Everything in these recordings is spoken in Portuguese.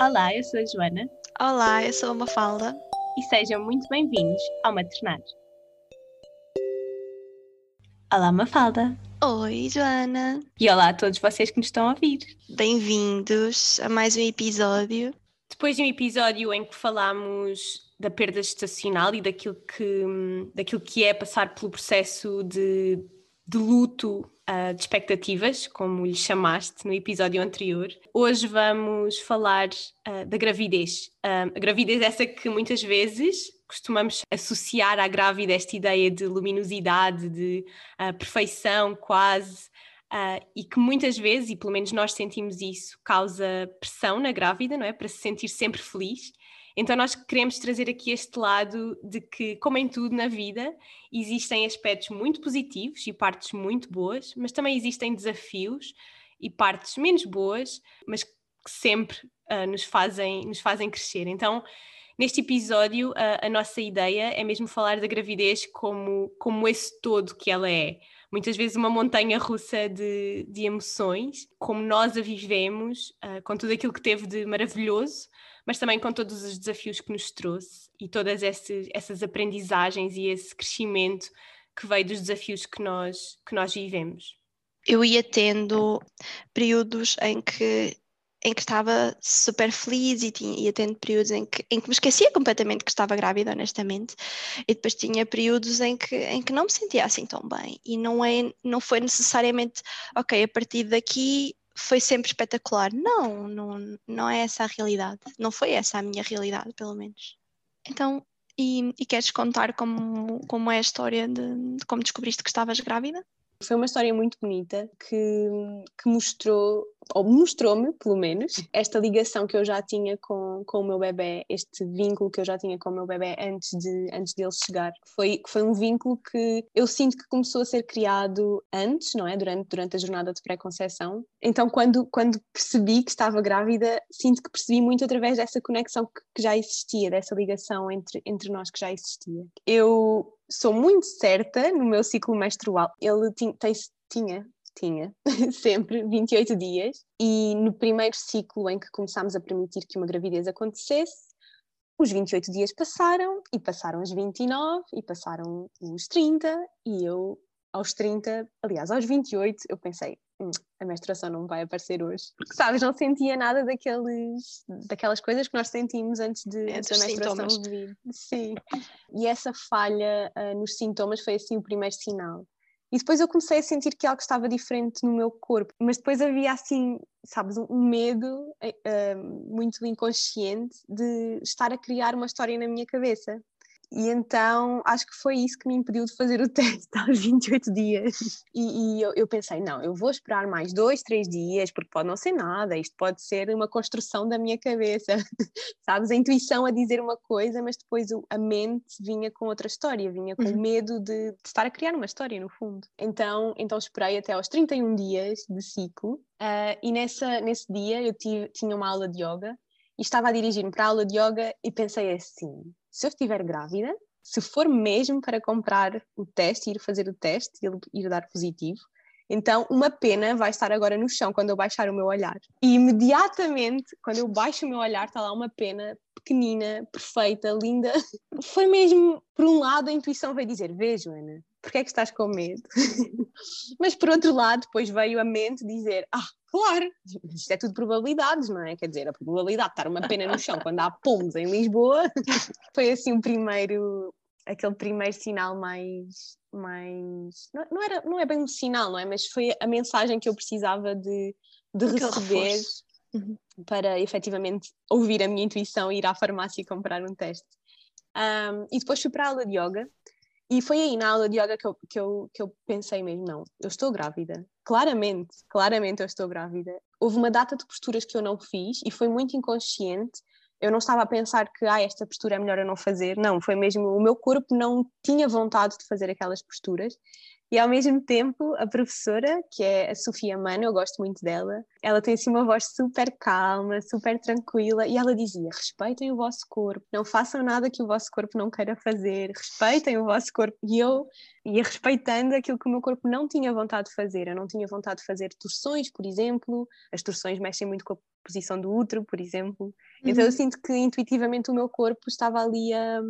Olá, eu sou a Joana. Olá, eu sou a Mafalda. E sejam muito bem-vindos ao Maternar. Olá, Mafalda. Oi, Joana. E olá a todos vocês que nos estão a ouvir. Bem-vindos a mais um episódio. Depois de um episódio em que falámos da perda estacional e daquilo que, daquilo que é passar pelo processo de, de luto uh, de expectativas, como lhe chamaste no episódio anterior. Hoje vamos falar uh, da gravidez. Uh, a gravidez é essa que muitas vezes costumamos associar à grávida esta ideia de luminosidade, de perfeição quase. Uh, e que muitas vezes, e pelo menos nós sentimos isso, causa pressão na grávida, não é? Para se sentir sempre feliz. Então, nós queremos trazer aqui este lado de que, como em tudo na vida, existem aspectos muito positivos e partes muito boas, mas também existem desafios e partes menos boas, mas que sempre uh, nos, fazem, nos fazem crescer. Então, neste episódio, uh, a nossa ideia é mesmo falar da gravidez como, como esse todo que ela é. Muitas vezes uma montanha russa de, de emoções, como nós a vivemos, uh, com tudo aquilo que teve de maravilhoso, mas também com todos os desafios que nos trouxe e todas esses, essas aprendizagens e esse crescimento que veio dos desafios que nós, que nós vivemos. Eu ia tendo períodos em que em que estava super feliz e tinha, ia tendo períodos em que, em que me esquecia completamente que estava grávida, honestamente, e depois tinha períodos em que, em que não me sentia assim tão bem, e não, é, não foi necessariamente, ok, a partir daqui foi sempre espetacular. Não, não, não é essa a realidade. Não foi essa a minha realidade, pelo menos. Então, e, e queres contar como, como é a história de, de como descobriste que estavas grávida? Foi uma história muito bonita que, que mostrou ou mostrou-me, pelo menos, esta ligação que eu já tinha com, com o meu bebê, este vínculo que eu já tinha com o meu bebê antes de, antes dele chegar. Foi, foi um vínculo que eu sinto que começou a ser criado antes, não é? Durante, durante a jornada de pré-conceição. Então, quando, quando percebi que estava grávida, sinto que percebi muito através dessa conexão que, que já existia, dessa ligação entre, entre nós que já existia. Eu sou muito certa no meu ciclo menstrual. Ele tinha, tinha tinha sempre 28 dias, e no primeiro ciclo em que começámos a permitir que uma gravidez acontecesse, os 28 dias passaram, e passaram os 29, e passaram os 30, e eu, aos 30, aliás, aos 28, eu pensei, hum, a menstruação não vai aparecer hoje. Porque, sabes, não sentia nada daqueles, daquelas coisas que nós sentimos antes, de, antes da menstruação vir. Sim. E essa falha uh, nos sintomas foi, assim, o primeiro sinal. E depois eu comecei a sentir que algo estava diferente no meu corpo, mas depois havia assim, sabes, um medo uh, muito inconsciente de estar a criar uma história na minha cabeça. E então acho que foi isso que me impediu de fazer o teste aos 28 dias. E, e eu, eu, pensei: não, eu vou esperar mais dois, três dias, porque pode não ser nada, isto pode ser uma construção da minha cabeça. Sabes? A intuição a dizer uma coisa, mas depois a mente vinha com outra história, vinha com uhum. medo de, de, estar a criar uma história, no fundo. Então, então esperei até aos 31 dias de ciclo, uh, e nessa, nesse dia eu tive, tinha uma aula de yoga e estava a dirigir-me para a aula de yoga e pensei assim: se eu estiver grávida, se for mesmo para comprar o teste, ir fazer o teste e ir dar positivo, então uma pena vai estar agora no chão quando eu baixar o meu olhar. E imediatamente, quando eu baixo o meu olhar, está lá uma pena pequenina, perfeita, linda. Foi mesmo, por um lado, a intuição veio dizer: Vê, Joana, porque é que estás com medo? Mas por outro lado, depois veio a mente dizer: Ah, claro, isto é tudo probabilidades, não é? Quer dizer, a probabilidade de estar uma pena no chão quando há pomos em Lisboa foi assim o primeiro, aquele primeiro sinal mais. mais não, não, era, não é bem um sinal, não é? Mas foi a mensagem que eu precisava de, de receber. Uhum. Para efetivamente ouvir a minha intuição e ir à farmácia e comprar um teste. Um, e depois fui para a aula de yoga e foi aí na aula de yoga que eu, que eu, que eu pensei mesmo: não, eu estou grávida. Claramente, claramente eu estou grávida. Houve uma data de posturas que eu não fiz e foi muito inconsciente. Eu não estava a pensar que ah, esta postura é melhor eu não fazer. Não, foi mesmo o meu corpo não tinha vontade de fazer aquelas posturas. E ao mesmo tempo, a professora, que é a Sofia Mano, eu gosto muito dela, ela tem assim uma voz super calma, super tranquila, e ela dizia: respeitem o vosso corpo, não façam nada que o vosso corpo não queira fazer, respeitem o vosso corpo. E eu ia respeitando aquilo que o meu corpo não tinha vontade de fazer. Eu não tinha vontade de fazer torções, por exemplo, as torções mexem muito com a posição do útero, por exemplo. Uhum. Então eu uhum. sinto que intuitivamente o meu corpo estava ali a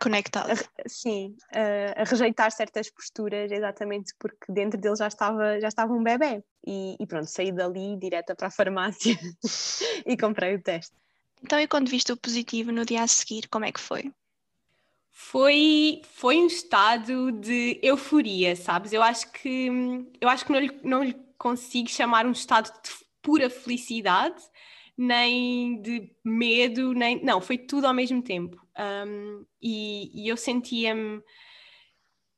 conectado. A, sim, a, a, rejeitar certas posturas, exatamente porque dentro dele já estava, já estava um bebê. E, e pronto, saí dali direta para a farmácia e comprei o teste. Então, e quando viste o positivo no dia a seguir, como é que foi? Foi, foi um estado de euforia, sabes? Eu acho que eu acho que não lhe, não lhe consigo chamar um estado de pura felicidade, nem de medo, nem. Não, foi tudo ao mesmo tempo. Um, e, e eu sentia-me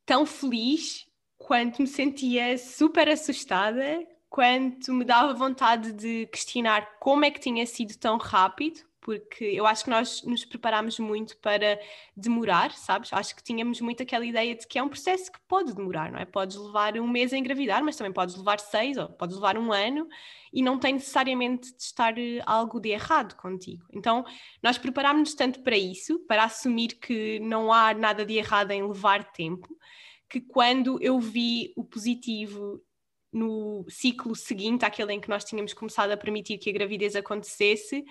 tão feliz quanto me sentia super assustada, quanto me dava vontade de questionar como é que tinha sido tão rápido, porque eu acho que nós nos preparámos muito para demorar, sabes? Acho que tínhamos muito aquela ideia de que é um processo que pode demorar, não é? Podes levar um mês a engravidar, mas também podes levar seis ou podes levar um ano e não tem necessariamente de estar eh, algo de errado contigo. Então, nós preparámos-nos tanto para isso, para assumir que não há nada de errado em levar tempo, que quando eu vi o positivo no ciclo seguinte àquele em que nós tínhamos começado a permitir que a gravidez acontecesse,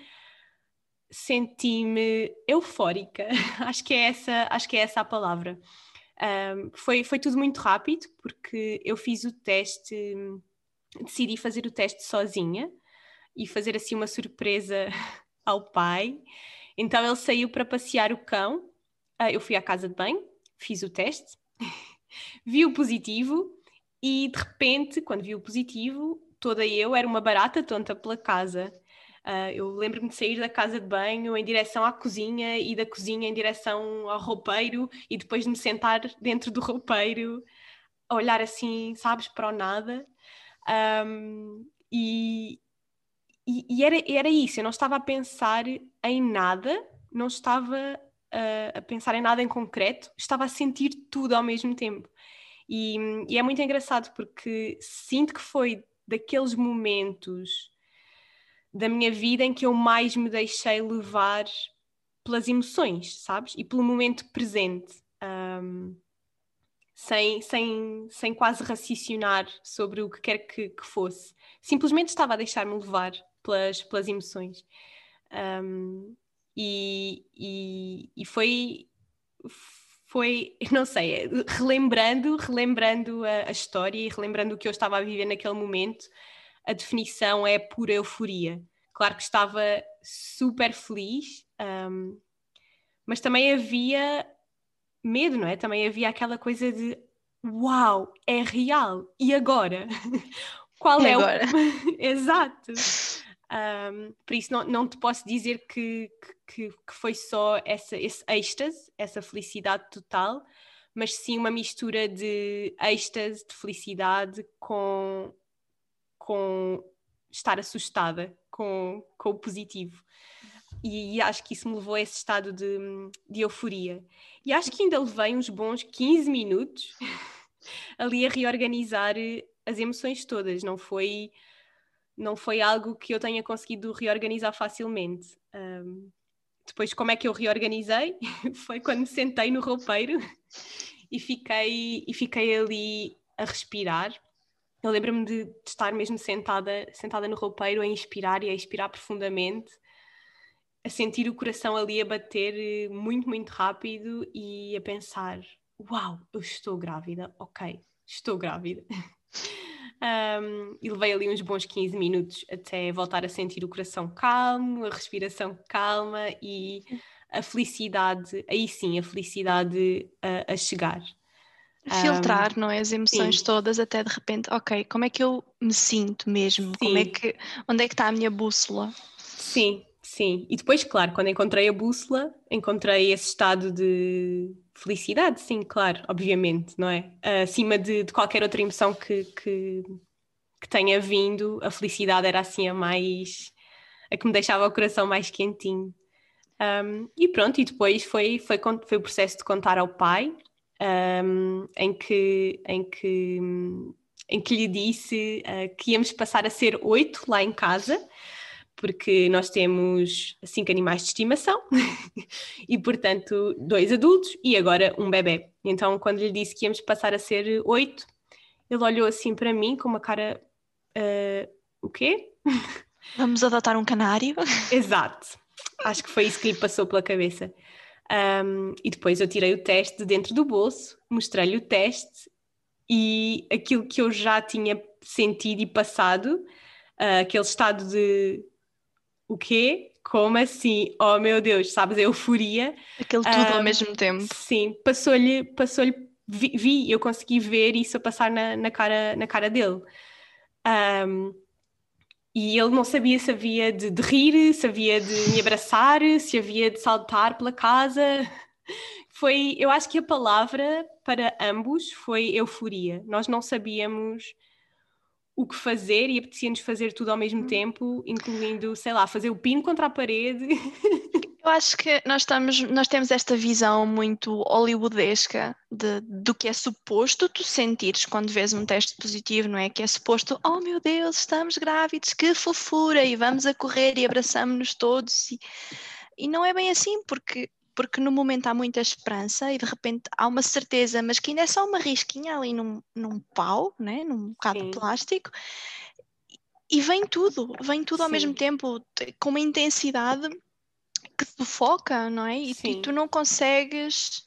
senti-me eufórica. acho que é essa, acho que é essa a palavra. Um, foi, foi tudo muito rápido porque eu fiz o teste, decidi fazer o teste sozinha e fazer assim uma surpresa ao pai. Então ele saiu para passear o cão. Uh, eu fui à casa de banho, fiz o teste, vi o positivo e de repente, quando vi o positivo, toda eu era uma barata tonta pela casa. Uh, eu lembro-me de sair da casa de banho em direção à cozinha e da cozinha em direção ao roupeiro e depois de me sentar dentro do roupeiro a olhar assim, sabes, para o nada. Um, e, e, e, era, era isso, eu não estava a pensar em nada, não estava uh, a pensar em nada em concreto, estava a sentir tudo ao mesmo tempo. E, e é muito engraçado porque sinto que foi daqueles momentos da minha vida em que eu mais me deixei levar pelas emoções, sabes? E pelo momento presente, um, sem, sem, sem quase raciocinar sobre o que quer que, que fosse. Simplesmente estava a deixar-me levar pelas, pelas emoções. Um, e, e, e foi, foi, não sei, relembrando, relembrando a, a história e relembrando o que eu estava a viver naquele momento, a definição é pura euforia. Claro que estava super feliz, um, mas também havia medo, não é? Também havia aquela coisa de uau, é real, e agora? Qual é agora? o. Exato. Um, por isso, não, não te posso dizer que, que, que foi só essa, esse êxtase, essa felicidade total, mas sim uma mistura de êxtase, de felicidade com com estar assustada com, com o positivo. E acho que isso me levou a esse estado de, de euforia. E acho que ainda levei uns bons 15 minutos ali a reorganizar as emoções todas. Não foi, não foi algo que eu tenha conseguido reorganizar facilmente. Um, depois, como é que eu reorganizei? foi quando me sentei no roupeiro e fiquei, e fiquei ali a respirar eu lembro-me de, de, estar mesmo sentada, sentada no roupeiro a inspirar e a expirar profundamente, a sentir o coração ali a bater eh, muito, muito rápido e a pensar: Uau, eu estou grávida, ok, estou grávida. um, e levei ali uns bons 15 minutos até voltar a sentir o coração calmo, a respiração calma e a felicidade, aí sim, a felicidade a, a chegar. Filtrar, um, não é? As emoções sim. todas até de repente, ok, como é que eu me sinto mesmo? Sim. Como é que, onde é que está a minha bússola? Sim, sim. E depois, claro, quando encontrei a bússola, encontrei esse estado de felicidade, sim, claro, obviamente, não é? Acima de, de qualquer outra emoção que, que, que tenha vindo, a felicidade era assim a mais. a que me deixava o coração mais quentinho. Um, e pronto, e depois foi, foi, foi o processo de contar ao pai, um, em, que, em, que, em que lhe disse uh, que íamos passar a ser oito lá em casa, porque nós temos cinco animais de estimação e, portanto, dois adultos e agora um bebê. Então, quando lhe disse que íamos passar a ser oito, ele olhou assim para mim com uma cara: uh, O quê? Vamos adotar um canário? Exato. Acho que foi isso que lhe passou pela cabeça. Um, e depois eu tirei o teste de dentro do bolso, mostrei-lhe o teste e aquilo que eu já tinha sentido e passado, uh, aquele estado de o quê? Como assim? Oh meu Deus, sabes, a euforia. Aquele tudo um, ao mesmo tempo. Sim, passou-lhe, passou-lhe, vi, vi, eu consegui ver isso a passar na, na, cara, na cara dele. Um, e ele não sabia se havia de, de, rir, se havia de me abraçar, se havia de saltar pela casa. Foi, eu acho que a palavra para ambos foi euforia. Nós não sabíamos o que fazer e apetecia-nos fazer tudo ao mesmo tempo, incluindo, sei lá, fazer o pino contra a parede. Eu acho que nós, estamos, nós temos esta visão muito hollywoodesca de, do que é suposto tu sentires quando vês um teste positivo, não é? Que é suposto, oh meu Deus, estamos grávidos, que fofura, e vamos a correr e abraçamos-nos todos. E, e não é bem assim, porque porque no momento há muita esperança e de repente há uma certeza, mas que ainda é só uma risquinha ali num, num pau, né? num bocado Sim. de plástico, e vem tudo, vem tudo Sim. ao mesmo tempo, com uma intensidade que te foca, não é? E, e, tu não consegues.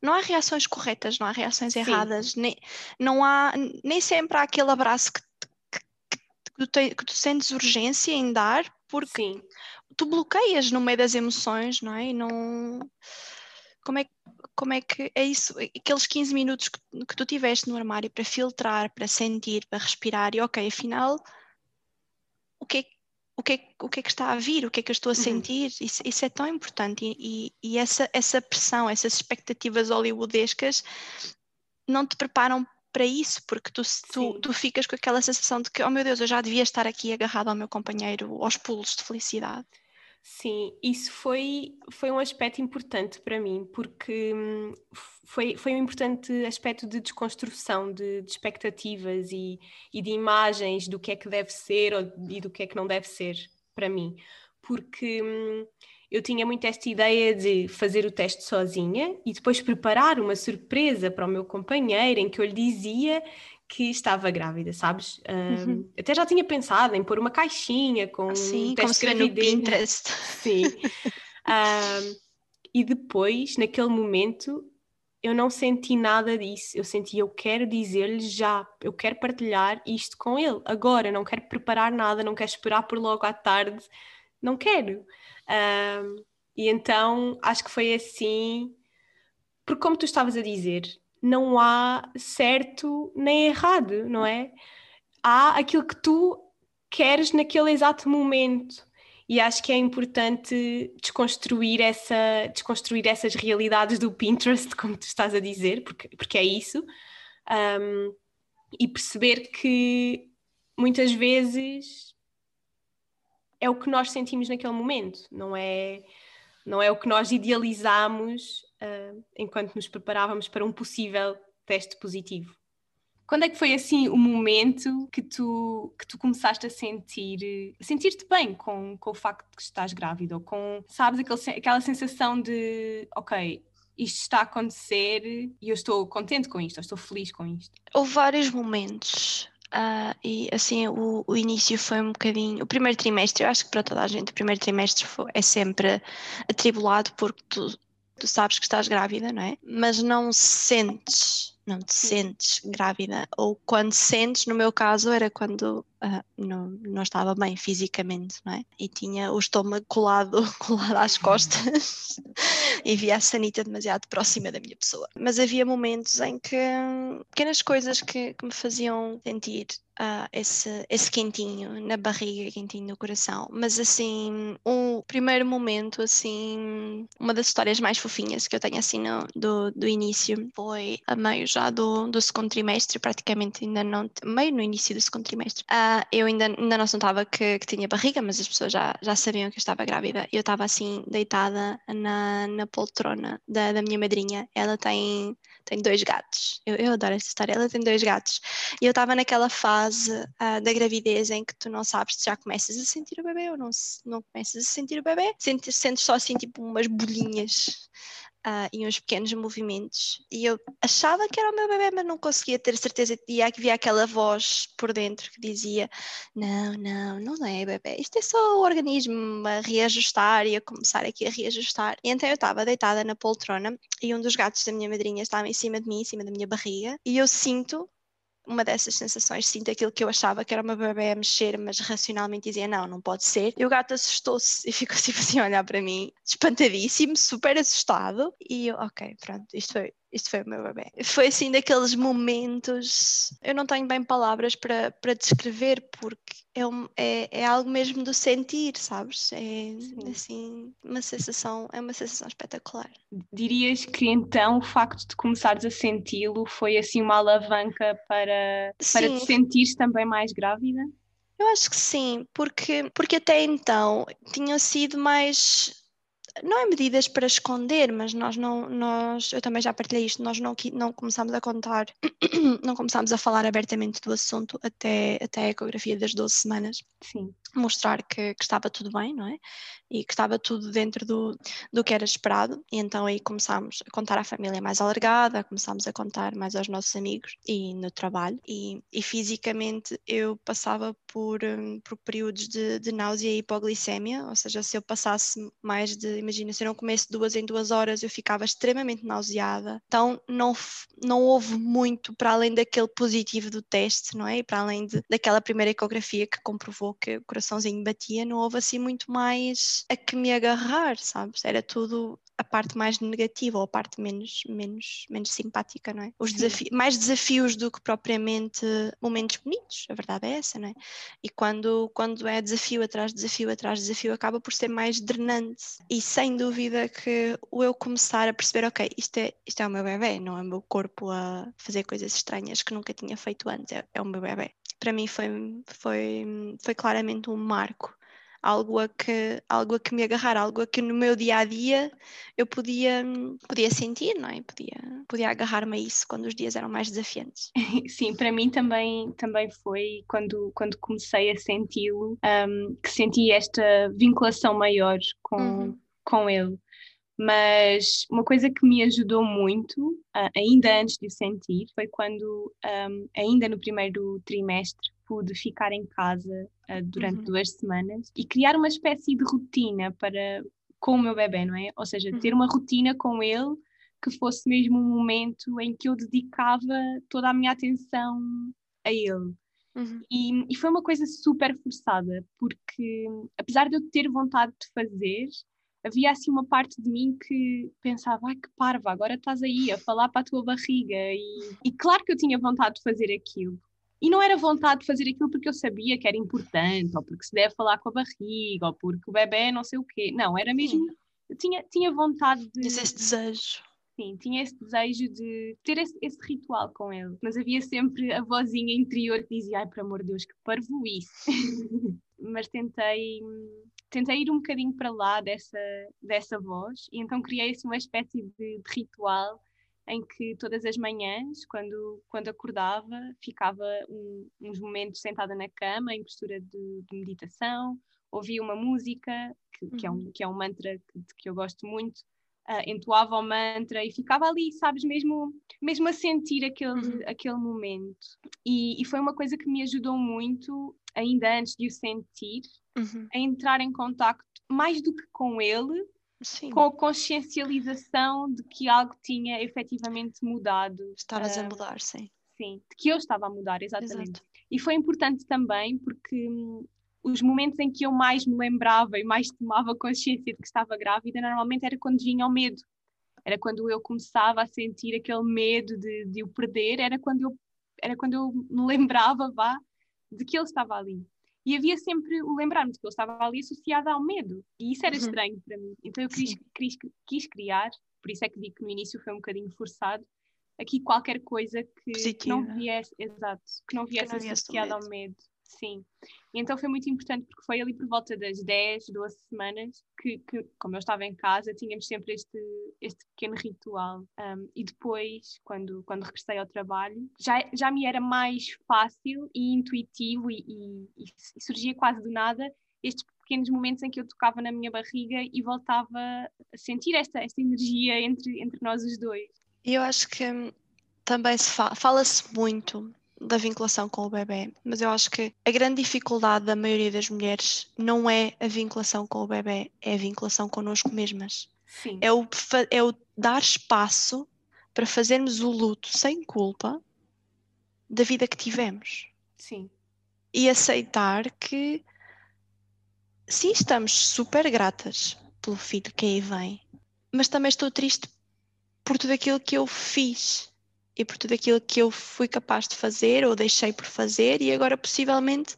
Não há reações corretas, não há reações Sim. erradas, nem, não há, nem sempre há aquele abraço que, que, que, tu, que tu sentes urgência em dar, porque Sim. tu bloqueias no meio das emoções, não é? E não. Como é, como é que é isso? Aqueles 15 minutos que, que tu tiveste no armário para filtrar, para sentir, para respirar, e ok, afinal, o que é o que, é, o que é que está a vir, o que é que eu estou a uhum. sentir, uhum. isso, isso, é tão importante e, e, e, essa, essa pressão, essas expectativas hollywoodescas não te preparam para isso, porque tu, tu, tu, ficas com aquela sensação de que, oh meu Deus, eu já devia estar aqui agarrado ao meu companheiro aos pulos de felicidade. Sim, isso foi, foi um aspecto importante para mim, porque hum, foi, foi um importante aspecto de desconstrução de, de expectativas e, e, de imagens do que é que deve ser ou, e do que é que não deve ser para mim. Porque hum, eu tinha muito esta ideia de fazer o teste sozinha e depois preparar uma surpresa para o meu companheiro em que eu lhe dizia que estava grávida, sabes? Um, uhum. Até já tinha pensado em pôr uma caixinha com Sim, um como se vê no Pinterest. Sim. um, e depois, naquele momento, eu não senti nada disso. Eu senti, eu quero dizer-lhe já, eu quero partilhar isto com ele. Agora, não quero preparar nada, não quero esperar por logo à tarde, não quero. Um, e então, acho que foi assim, porque como tu estavas a dizer, não há certo nem errado, não é? Há aquilo que tu queres naquele exato momento. E acho que é importante desconstruir, essa, desconstruir essas realidades do Pinterest, como tu estás a dizer, porque, porque é isso, um, e perceber que muitas vezes é o que nós sentimos naquele momento, não é, não é o que nós idealizamos uh, enquanto nos preparávamos para um possível teste positivo. Quando é que foi assim o momento que tu, que tu começaste a sentir, sentir-te bem com, com o facto de que estás grávida? Ou com, sabes, aquele, aquela sensação de, ok, isto está a acontecer e eu estou contente com isto, eu estou feliz com isto? Houve vários momentos. Uh, e assim, o, o, início foi um bocadinho. O primeiro trimestre, eu acho que para toda a gente, o primeiro trimestre foi, é sempre atribulado porque tu tu sabes que estás grávida, não é? Mas não sentes, não te sentes grávida. Ou quando sentes, no meu caso, era quando uh, não, não estava bem fisicamente, não é? E tinha o estômago colado, colado às costas e via a sanita demasiado próxima da minha pessoa. Mas havia momentos em que pequenas coisas que, que me faziam sentir uh, esse, esse quentinho na barriga, quentinho no coração. Mas assim, o primeiro momento, assim, uma das histórias mais fofinhas que eu tenho assim no, do, do início foi a meio já do, do segundo trimestre, praticamente ainda não, meio no início do segundo trimestre, uh, eu ainda, ainda não se notava que, que, tinha barriga, mas as pessoas já, já sabiam que eu estava grávida. Eu estava assim, deitada na, na poltrona da, da minha madrinha. Ela tem, tem dois gatos. Eu, eu adoro essa história. Ela tem dois gatos. E eu estava naquela fase uh, da gravidez em que tu não sabes se já começas a sentir o bebê ou não, não começas a sentir o bebê. Sentes, sentes só assim, tipo, umas bolinhas uh, e uns pequenos movimentos. E eu achava que era o meu bebê, mas não conseguia ter certeza. E havia aquela voz por dentro que dizia: Não, não, não é bebê, isto é só o organismo a reajustar e a começar aqui a reajustar. E então eu estava deitada na poltrona e um dos gatos da minha madrinha estava em cima de mim, em cima da minha barriga, e eu sinto uma dessas sensações, sinto aquilo que eu achava que era uma bebê a mexer, mas racionalmente dizia não, não pode ser. E o gato assustou-se e ficou tipo assim a olhar para mim, espantadíssimo, super assustado. E eu, ok, pronto, isto foi isto foi o meu bebê. Foi assim daqueles momentos, eu não tenho bem palavras para, para descrever, porque é, um, é, é algo mesmo do sentir, sabes? É Sim. assim, uma sensação, é uma sensação espetacular. Dirias que então o facto de começares a senti-lo foi assim uma alavanca para, para te sentires também mais grávida? Eu acho que sim, porque, porque até então tinham sido mais não é medidas para esconder, mas nós não, nós, eu também já partilhei isto, nós não, não começámos a contar, não começámos a falar abertamente do assunto até, até a ecografia das 12 semanas. Sim. Mostrar que, que estava tudo bem, não é? E que estava tudo dentro do, do que era esperado. E então aí começámos a contar à família mais alargada, começámos a contar mais aos nossos amigos e no trabalho. E, e fisicamente eu passava por, um, por períodos de, de náusea e hipoglicemia, ou seja, se eu passasse mais de imagina, se eu não comesse duas em duas horas, eu ficava extremamente nauseada. Então, não, não houve muito para além daquele positivo do teste, não é? E para além de, daquela primeira ecografia que comprovou que o coraçãozinho batia, não houve assim muito mais a que me agarrar, sabes? Era tudo a parte mais negativa ou a parte menos, menos, menos simpática, não é? Os desafi mais desafios do que propriamente momentos bonitos, a verdade é essa, não é? E quando, quando é desafio atrás de desafio atrás de desafio, acaba por ser mais drenante. E sem dúvida que o eu começar a perceber, ok, isto é, isto é o meu bebê, não é o meu corpo a fazer coisas estranhas que nunca tinha feito antes, é, é o meu bebê. Para mim foi, foi, foi claramente um marco algo a que, algo a que me agarrar, algo a que no meu dia a dia eu podia, podia sentir, não é? Podia, podia agarrar-me a isso quando os dias eram mais desafiantes. Sim, para mim também, também foi quando, quando comecei a senti-lo, um, que senti esta vinculação maior com, uhum. com ele. Mas uma coisa que me ajudou muito, uh, ainda antes de o sentir, foi quando, um, ainda no primeiro trimestre, pude ficar em casa uh, durante uhum. duas semanas e criar uma espécie de rotina para com o meu bebê, não é? Ou seja, uhum. ter uma rotina com ele que fosse mesmo um momento em que eu dedicava toda a minha atenção a ele. Uhum. E, e, foi uma coisa super forçada, porque apesar de eu ter vontade de fazer, havia assim uma parte de mim que pensava, ai que parva, agora estás aí a falar para a tua barriga. E, e claro que eu tinha vontade de fazer aquilo, e não era vontade de fazer aquilo porque eu sabia que era importante, ou porque se deve falar com a barriga, ou porque o bebê não sei o quê. Não, era mesmo. Eu tinha, tinha vontade de. esse desejo. Sim, tinha esse desejo de ter esse, esse, ritual com ele. Mas havia sempre a vozinha interior que dizia: ai, por amor de Deus, que parvoíce. Mas tentei. Tentei ir um bocadinho para lá dessa, dessa voz e então criei assim, uma espécie de, de ritual em que todas as manhãs, quando, quando acordava, ficava um, uns momentos sentada na cama, em postura de, de meditação, ouvia uma música, que, que, é, um, uhum. que é um mantra que, que eu gosto muito, uh, entoava o mantra e ficava ali, sabes, mesmo, mesmo a sentir aquele, uhum. aquele momento. E, e, foi uma coisa que me ajudou muito, ainda antes de o sentir, uhum. a entrar em contacto mais do que com ele, Sim. com a consciencialização de que algo tinha efetivamente mudado. Estavas uh, a mudar, sim. Sim, de que eu estava a mudar, exatamente. Exato. E foi importante também porque hum, os momentos em que eu mais me lembrava e mais tomava consciência de que estava grávida, normalmente era quando vinha o medo. Era quando eu começava a sentir aquele medo de, de o perder, era quando eu era quando eu me lembrava, vá, de que ele estava ali. E havia sempre o lembrar-me de que ele estava ali associado ao medo. E isso era uhum. estranho para mim. Então eu quis, quis, quis, criar, por isso é que digo que no início foi um bocadinho forçado, aqui qualquer coisa que, que não viesse, exato, que não viesse, que não viesse associado ao medo. Sim. Então foi muito importante porque foi ali por volta das 10, 12 semanas que, que como eu estava em casa, tínhamos sempre este, este pequeno ritual. Um, e depois, quando, quando regressei ao trabalho, já, já me era mais fácil e intuitivo e, e, e surgia quase do nada estes pequenos momentos em que eu tocava na minha barriga e voltava a sentir esta, esta energia entre, entre nós os dois. Eu acho que também se fala, fala-se muito da vinculação com o bebê, mas eu acho que a grande dificuldade da maioria das mulheres não é a vinculação com o bebê, é a vinculação connosco mesmas. Sim. É o, é o dar espaço para fazermos o luto sem culpa da vida que tivemos. Sim. E aceitar que sim, estamos super gratas pelo filho que aí vem, mas também estou triste por tudo aquilo que eu fiz e por tudo aquilo que eu fui capaz de fazer ou deixei por fazer e agora possivelmente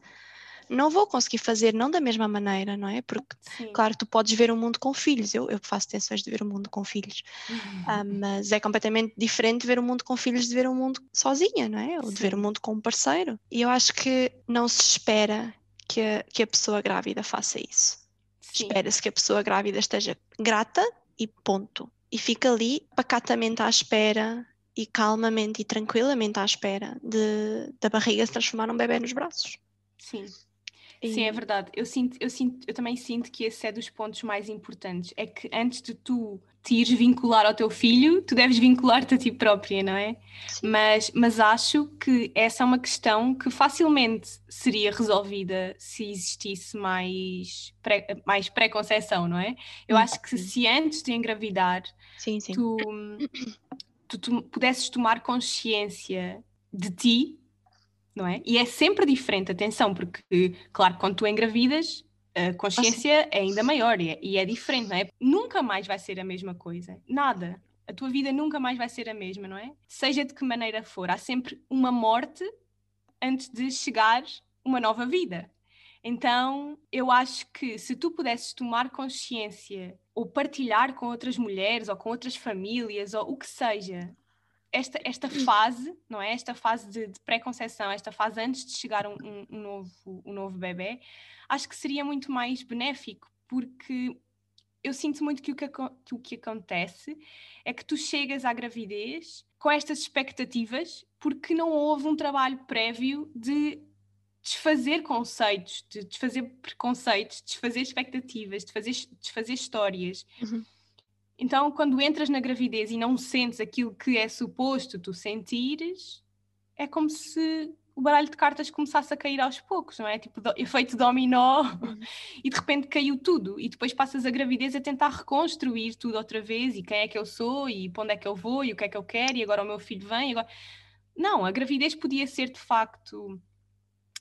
não vou conseguir fazer, não da mesma maneira, não é? Porque, Sim. claro, tu podes ver o mundo com filhos, eu, eu faço tensões de ver o mundo com filhos, uhum. ah, mas é completamente diferente ver o mundo com filhos de ver o mundo sozinha, não é? Ou de ver o mundo com um parceiro. E eu acho que não se espera que a, que a pessoa grávida faça isso. Espera-se que a pessoa grávida esteja grata e ponto. E fica ali pacatamente à espera e calmamente e tranquilamente à espera de, da barriga se transformar num bebê nos braços. Sim. E... Sim, é verdade. Eu, sinto, eu, sinto, eu também sinto que esse é dos pontos mais importantes. É que antes de tu te ires vincular ao teu filho, tu deves vincular-te a ti própria, não é? Mas, mas acho que essa é uma questão que facilmente seria resolvida se existisse mais, pré, mais pré-conceição, não é? Eu acho que se antes de engravidar sim, sim. Tu, tu, tu pudesses tomar consciência de ti, não é? E é sempre diferente, atenção, porque, claro, quando tu engravidas, a consciência é ainda maior e é, e é, diferente, não é? Nunca mais vai ser a mesma coisa, nada. A tua vida nunca mais vai ser a mesma, não é? Seja de que maneira for, há sempre uma morte antes de chegar uma nova vida. Então, eu acho que se tu pudesses tomar consciência ou partilhar com outras mulheres ou com outras famílias ou o que seja, esta, esta fase, não é? Esta fase de, de pré-conceição, esta fase antes de chegar um, um, um, novo, um novo bebê, acho que seria muito mais benéfico, porque eu sinto muito que o que, que o que acontece é que tu chegas à gravidez com estas expectativas porque não houve um trabalho prévio de desfazer conceitos, de desfazer preconceitos, desfazer expectativas, desfazer, desfazer histórias. Uhum. Então, quando entras na gravidez e não sentes aquilo que é suposto tu sentires, é como se o baralho de cartas começasse a cair aos poucos, não é? Tipo, do, efeito dominó, uhum. e de repente caiu tudo, e depois passas a gravidez a tentar reconstruir tudo outra vez, e quem é que eu sou, e para onde é que eu vou, e o que é que eu quero, e agora o meu filho vem, agora... Não, a gravidez podia ser de facto...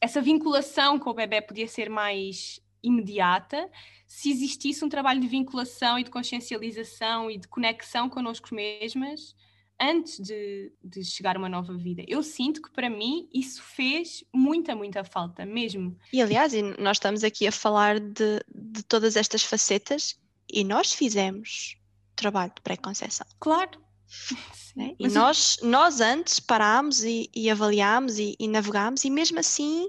Essa vinculação com o bebê podia ser mais imediata se existisse um trabalho de vinculação e de consciencialização e de conexão connosco mesmas antes de, de chegar a uma nova vida. Eu sinto que para mim isso fez muita, muita falta, mesmo. E aliás, nós estamos aqui a falar de, de todas estas facetas e nós fizemos trabalho de pré-conceição. Claro. Né? E nós, nós antes parámos e, e avaliámos e, e navegámos e mesmo assim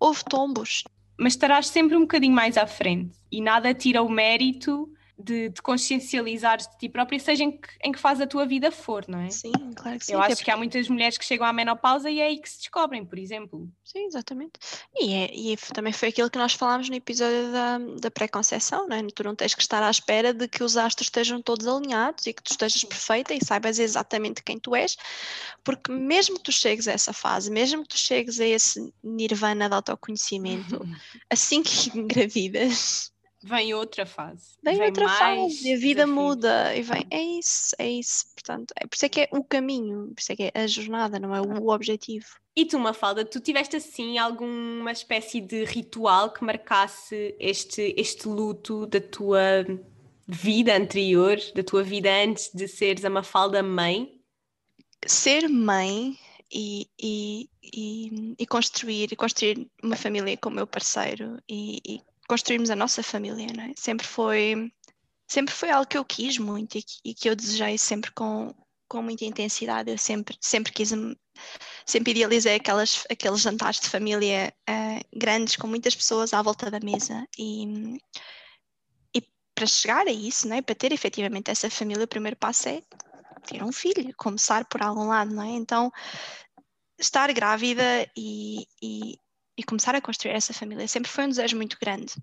houve tombos mas estarás sempre um bocadinho mais à frente e nada tira o mérito de, de consciencializar de ti própria, seja em que, em que fase a tua vida for, não é? Sim, claro que sim. Eu acho que há muitas mulheres que chegam à menopausa e é aí que se descobrem, por exemplo. Sim, exatamente. E, é, e também foi aquilo que nós falámos no episódio da, da pré-conceição, não é? Tu não tens que estar à espera de que os astros estejam todos alinhados e que tu estejas perfeita e saibas exatamente quem tu és, porque mesmo que tu chegues a essa fase, mesmo que tu chegues a esse nirvana de autoconhecimento, assim que engravidas Vem outra fase. Vem, vem outra fase, a vida muda e vem. É isso, é isso. Portanto, é por isso é que é o caminho, por isso é que é a jornada, não é o objetivo. E tu, Mafalda, tu tiveste assim alguma espécie de ritual que marcasse este, este luto da tua vida anterior, da tua vida antes de seres a Mafalda mãe? Ser mãe e, e, e, e, construir, construir uma família com o meu parceiro e, e construirmos a nossa família, não é? Sempre foi, sempre foi algo que eu quis muito e que, e que eu desejei sempre com, com muita intensidade. Eu sempre, sempre quis, sempre idealizei aquelas, aqueles jantares de família uh, grandes com muitas pessoas à volta da mesa e, e para chegar a isso, não é? para ter efetivamente essa família, o primeiro passo é ter um filho, começar por algum lado, não é? Então, estar grávida e, e, e começar a construir essa família sempre foi um desejo muito grande.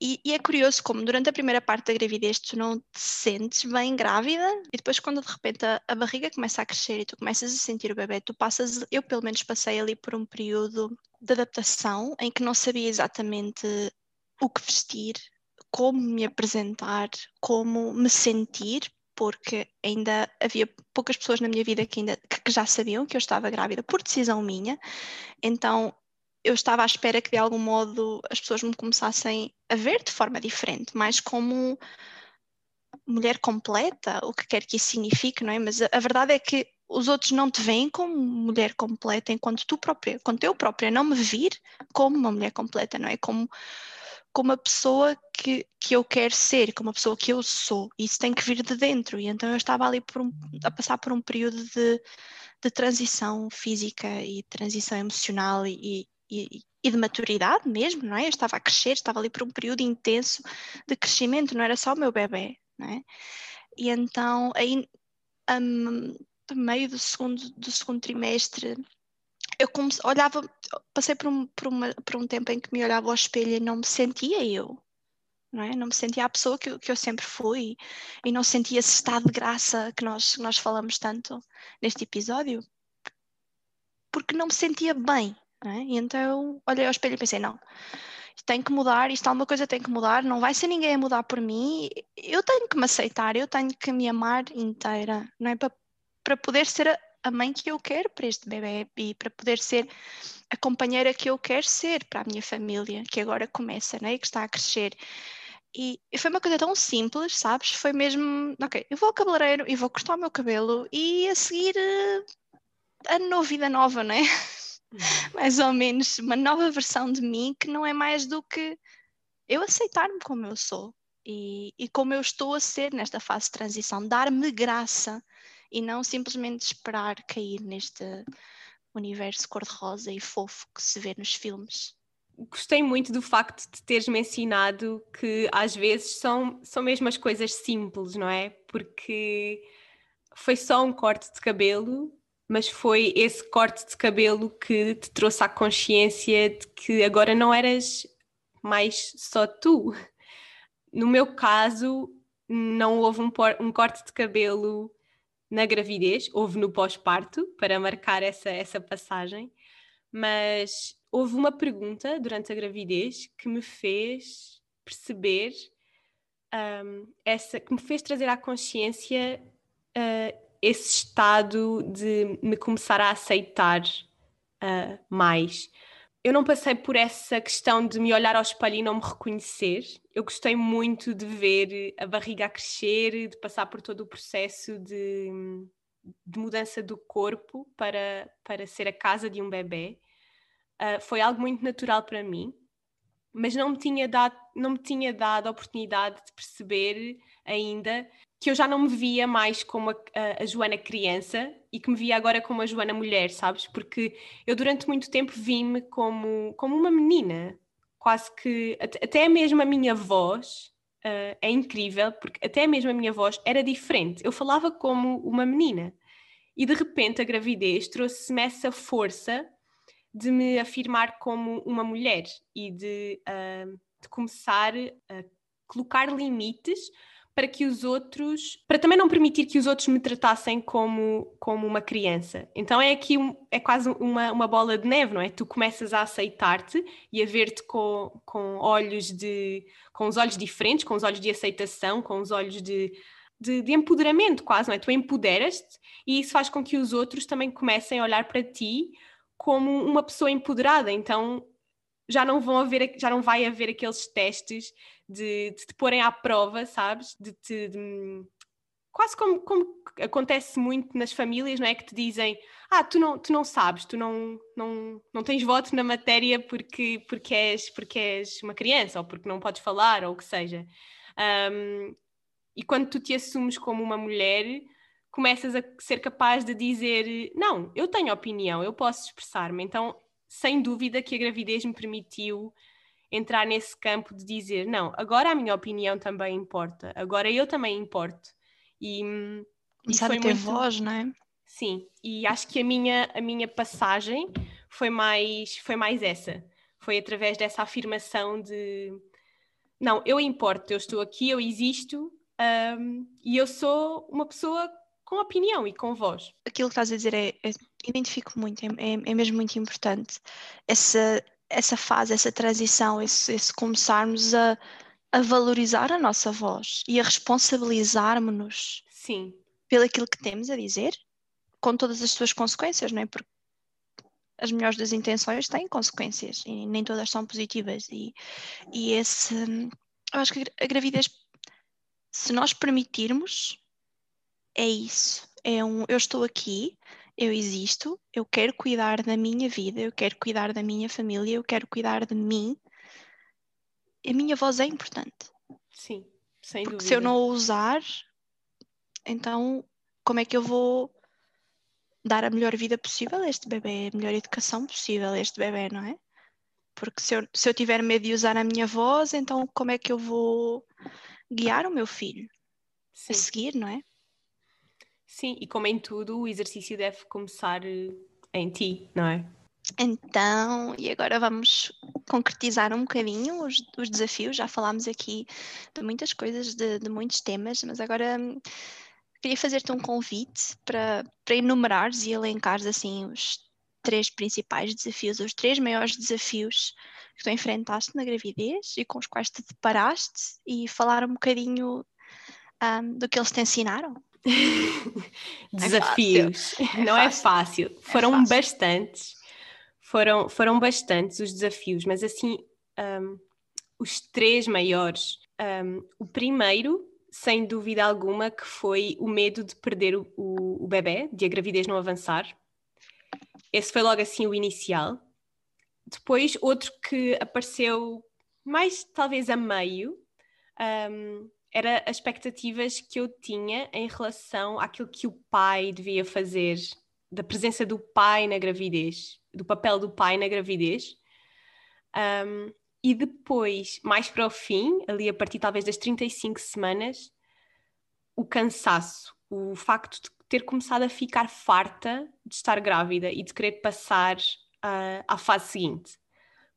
E, e, é curioso como durante a primeira parte da gravidez tu não te sentes bem grávida e depois quando de repente a, a, barriga começa a crescer e tu começas a sentir o bebê, tu passas, eu pelo menos passei ali por um período de adaptação em que não sabia exatamente o que vestir, como me apresentar, como me sentir, porque ainda havia poucas pessoas na minha vida que, ainda, que já sabiam que eu estava grávida por decisão minha, então eu estava à espera que de algum modo as pessoas me começassem a ver de forma diferente, mais como mulher completa, o que quer que isso signifique, não é? Mas a, a verdade é que os outros não te veem como mulher completa, enquanto tu própria, quando eu própria não me vir como uma mulher completa, não é? Como, como a pessoa que, que eu quero ser, como a pessoa que eu sou. Isso tem que vir de dentro. E então eu estava ali um, a passar por um período de, de transição física e transição emocional e, e, e, de maturidade mesmo, não é? Eu estava a crescer, estava ali por um período intenso de crescimento, não era só o meu bebê, não é? E então, aí, um, meio do segundo, do segundo trimestre, eu olhava, passei por um, por, uma, por um tempo em que me olhava ao espelho e não me sentia eu, não, é? não me sentia a pessoa que, que eu sempre fui e não sentia esse estado de graça que nós, nós falamos tanto neste episódio, porque não me sentia bem, é? E então olhei ao espelho e pensei: não, tem que mudar, isto alguma coisa tem que mudar, não vai ser ninguém a mudar por mim, eu tenho que me aceitar, eu tenho que me amar inteira, não é? Para, para poder ser a, mãe que eu quero para este bebê e para poder ser a companheira que eu quero ser para a minha família, que agora começa, né? que está a crescer. E, e foi uma coisa tão simples, sabes? Foi mesmo, ok, eu vou ao cabeleireiro e vou cortar o meu cabelo e a seguir uh, a nova vida nova, né? mais ou menos uma nova versão de mim que não é mais do que eu aceitar-me como eu sou e, e como eu estou a ser nesta fase de transição, dar-me graça e não simplesmente esperar cair neste universo cor-de-rosa e fofo que se vê nos filmes. Gostei muito do facto de teres mencionado que às vezes são, são mesmo as coisas simples, não é? Porque foi só um corte de cabelo mas foi esse corte de cabelo que te trouxe à consciência de que agora não eras mais só tu. No meu caso, não houve um, um corte de cabelo na gravidez, houve no pós-parto, para marcar essa, essa passagem, mas houve uma pergunta durante a gravidez que me fez perceber um, essa, que me fez trazer à consciência uh, esse estado de me começar a aceitar uh, mais. Eu não passei por essa questão de me olhar ao espelho e não me reconhecer. Eu gostei muito de ver a barriga a crescer, de passar por todo o processo de, de mudança do corpo para, para ser a casa de um bebê. Uh, foi algo muito natural para mim, mas não me tinha dado, não me tinha dado a oportunidade de perceber ainda que eu já não me via mais como a, a, a, Joana criança e que me via agora como a Joana mulher, sabes? Porque eu durante muito tempo vi-me como, como uma menina, quase que até mesmo a minha voz uh, é incrível, porque até mesmo a minha voz era diferente. Eu falava como uma menina e de repente a gravidez trouxe-me essa força de me afirmar como uma mulher e de, uh, de começar a colocar limites para que os outros, para também não permitir que os outros me tratassem como, como uma criança. Então é aqui é quase uma, uma bola de neve, não é? Tu começas a aceitar-te e a ver-te com, com olhos de com os olhos diferentes, com os olhos de aceitação, com os olhos de, de, de empoderamento, quase, não é? Tu empoderas-te e isso faz com que os outros também comecem a olhar para ti como uma pessoa empoderada. Então já não vão haver, já não vai haver aqueles testes de, de te porem à prova, sabes? De te. De, quase como, como acontece muito nas famílias, não é? Que te dizem, ah, tu não, tu não sabes, tu não, não, não tens voto na matéria porque, porque, és, porque és uma criança, ou porque não podes falar, ou o que seja. Um, e quando tu te assumes como uma mulher, começas a ser capaz de dizer: Não, eu tenho opinião, eu posso expressar-me. Então, sem dúvida que a gravidez me permitiu entrar nesse campo de dizer: Não, agora a minha opinião também importa, agora eu também importo. E, Começar e a ter muito... voz, não é? Sim, e acho que a minha, a minha passagem foi mais, foi mais essa. Foi através dessa afirmação de não, eu importo, eu estou aqui, eu existo um, e eu sou uma pessoa com opinião e com voz. Aquilo que estás a dizer é, é identifico muito, é, é, é, mesmo muito importante. Essa, essa fase, essa transição, esse, esse começarmos a, a valorizar a nossa voz e a responsabilizarmos-nos pelo aquilo que temos a dizer, com todas as suas consequências, não é? Porque as melhores das intenções têm consequências e nem todas são positivas. E, e esse, eu acho que a gravidez, se nós permitirmos, é isso. É um, eu estou aqui, eu existo, eu quero cuidar da minha vida, eu quero cuidar da minha família, eu quero cuidar de mim. A minha voz é importante. Sim, sem Porque dúvida. se eu não a usar, então como é que eu vou dar a melhor vida possível a este bebê, a melhor educação possível a este bebê, não é? Porque se eu, se eu tiver medo de usar a minha voz, então como é que eu vou guiar o meu filho Sim. a seguir, não é? Sim, e como em tudo, o exercício deve começar eh, em ti, não é? Então, e agora vamos concretizar um bocadinho os, os desafios. Já falámos aqui de muitas coisas, de, de muitos temas, mas agora hum, queria fazer-te um convite para, para enumerares e elencares assim os três principais desafios, os três maiores desafios que tu enfrentaste na gravidez e com os quais te deparaste e falar um bocadinho um, do que eles te ensinaram. desafios. É Não é fácil. É foram fácil. bastantes. Foram, foram bastantes os desafios, mas assim, um, os três maiores. Um, o primeiro sem dúvida alguma, que foi o medo de perder o, o, o bebê, de a gravidez não avançar. Esse foi logo assim o inicial. Depois, outro que apareceu mais talvez a meio, um, era as expectativas que eu tinha em relação àquilo que o pai devia fazer, da presença do pai na gravidez, do papel do pai na gravidez. Um, e depois, mais para o fim, ali a partir talvez das 35 semanas, o cansaço, o facto de ter começado a ficar farta de estar grávida e de querer passar uh, à fase seguinte.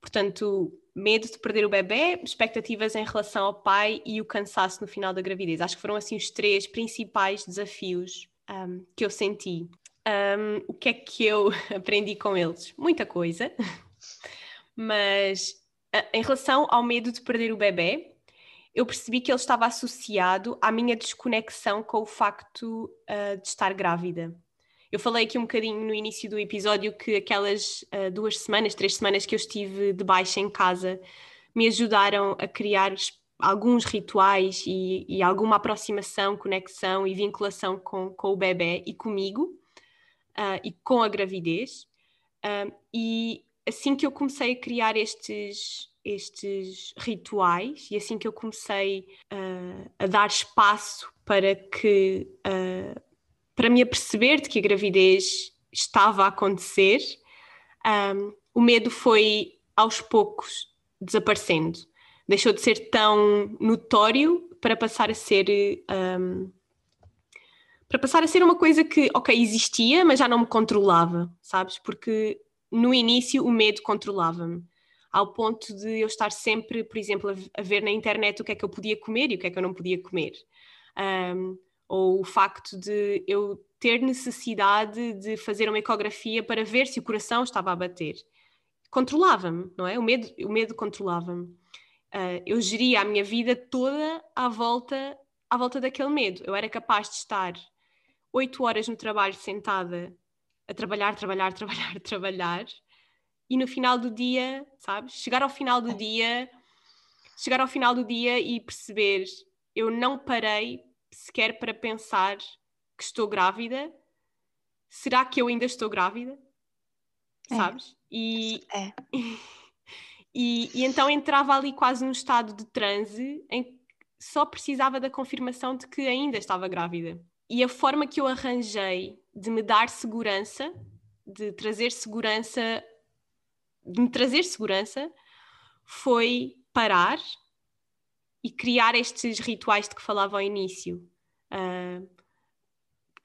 Portanto, medo de perder o bebê, expectativas em relação ao pai e o cansaço no final da gravidez. Acho que foram assim os três principais desafios um, que eu senti. Um, o que é que eu aprendi com eles? Muita coisa, mas em relação ao medo de perder o bebê, eu percebi que ele estava associado à minha desconexão com o facto uh, de estar grávida. Eu falei aqui um bocadinho no início do episódio que aquelas uh, duas semanas, três semanas que eu estive de baixa em casa me ajudaram a criar alguns rituais e, e alguma aproximação, conexão e vinculação com, com o bebê e comigo uh, e com a gravidez. e assim que eu comecei a criar estes, estes rituais e assim que eu comecei uh, a dar espaço para que uh, para me aperceber de que a gravidez estava a acontecer, um, o medo foi aos poucos desaparecendo. Deixou de ser tão notório para passar a ser um, para passar a ser uma coisa que, ok, existia, mas já não me controlava, sabes? Porque no início o medo controlava-me, ao ponto de eu estar sempre, por exemplo, a, ver na internet o que é que eu podia comer e o que é que eu não podia comer. Um, ou o facto de eu ter necessidade de fazer uma ecografia para ver se o coração estava a bater. Controlava-me, não é? O medo, o medo controlava-me. Uh, eu geria a minha vida toda à volta, à volta daquele medo. Eu era capaz de estar oito horas no trabalho sentada a trabalhar, trabalhar, trabalhar, trabalhar, e no final do dia, sabes? Chegar ao final do dia, chegar ao final do dia e perceber, eu não parei sequer para pensar que estou grávida. Será que eu ainda estou grávida? É. Sabes? E, é. e, e então entrava ali quase num estado de transe em que só precisava da confirmação de que ainda estava grávida e a forma que eu arranjei de me dar segurança, de trazer segurança, de me trazer segurança, foi parar e criar estes rituais de que falava ao início. Uh,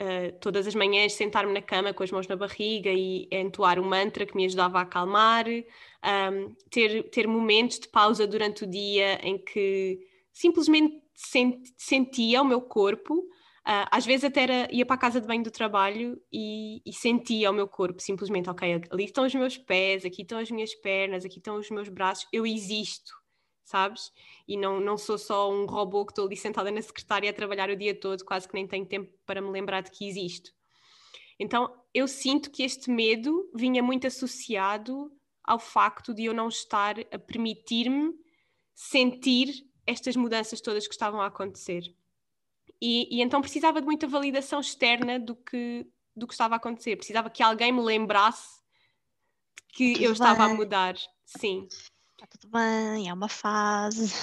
uh, todas as manhãs sentar-me na cama com as mãos na barriga e entoar um mantra que me ajudava a acalmar, um, ter, ter momentos de pausa durante o dia em que simplesmente sent, sentia o meu corpo. Uh, às vezes até era, ia para a casa de banho do trabalho e, e, sentia o meu corpo simplesmente, ok, ali estão os meus pés, aqui estão as minhas pernas, aqui estão os meus braços, eu existo, sabes? E não, não sou só um robô que estou ali sentada na secretária a trabalhar o dia todo, quase que nem tenho tempo para me lembrar de que existo. Então eu sinto que este medo vinha muito associado ao facto de eu não estar a permitir-me sentir estas mudanças todas que estavam a acontecer. E, e, então precisava de muita validação externa do que, do que estava a acontecer. Precisava que alguém me lembrasse que tudo eu estava bem. a mudar. Sim. Está tudo bem, é uma fase.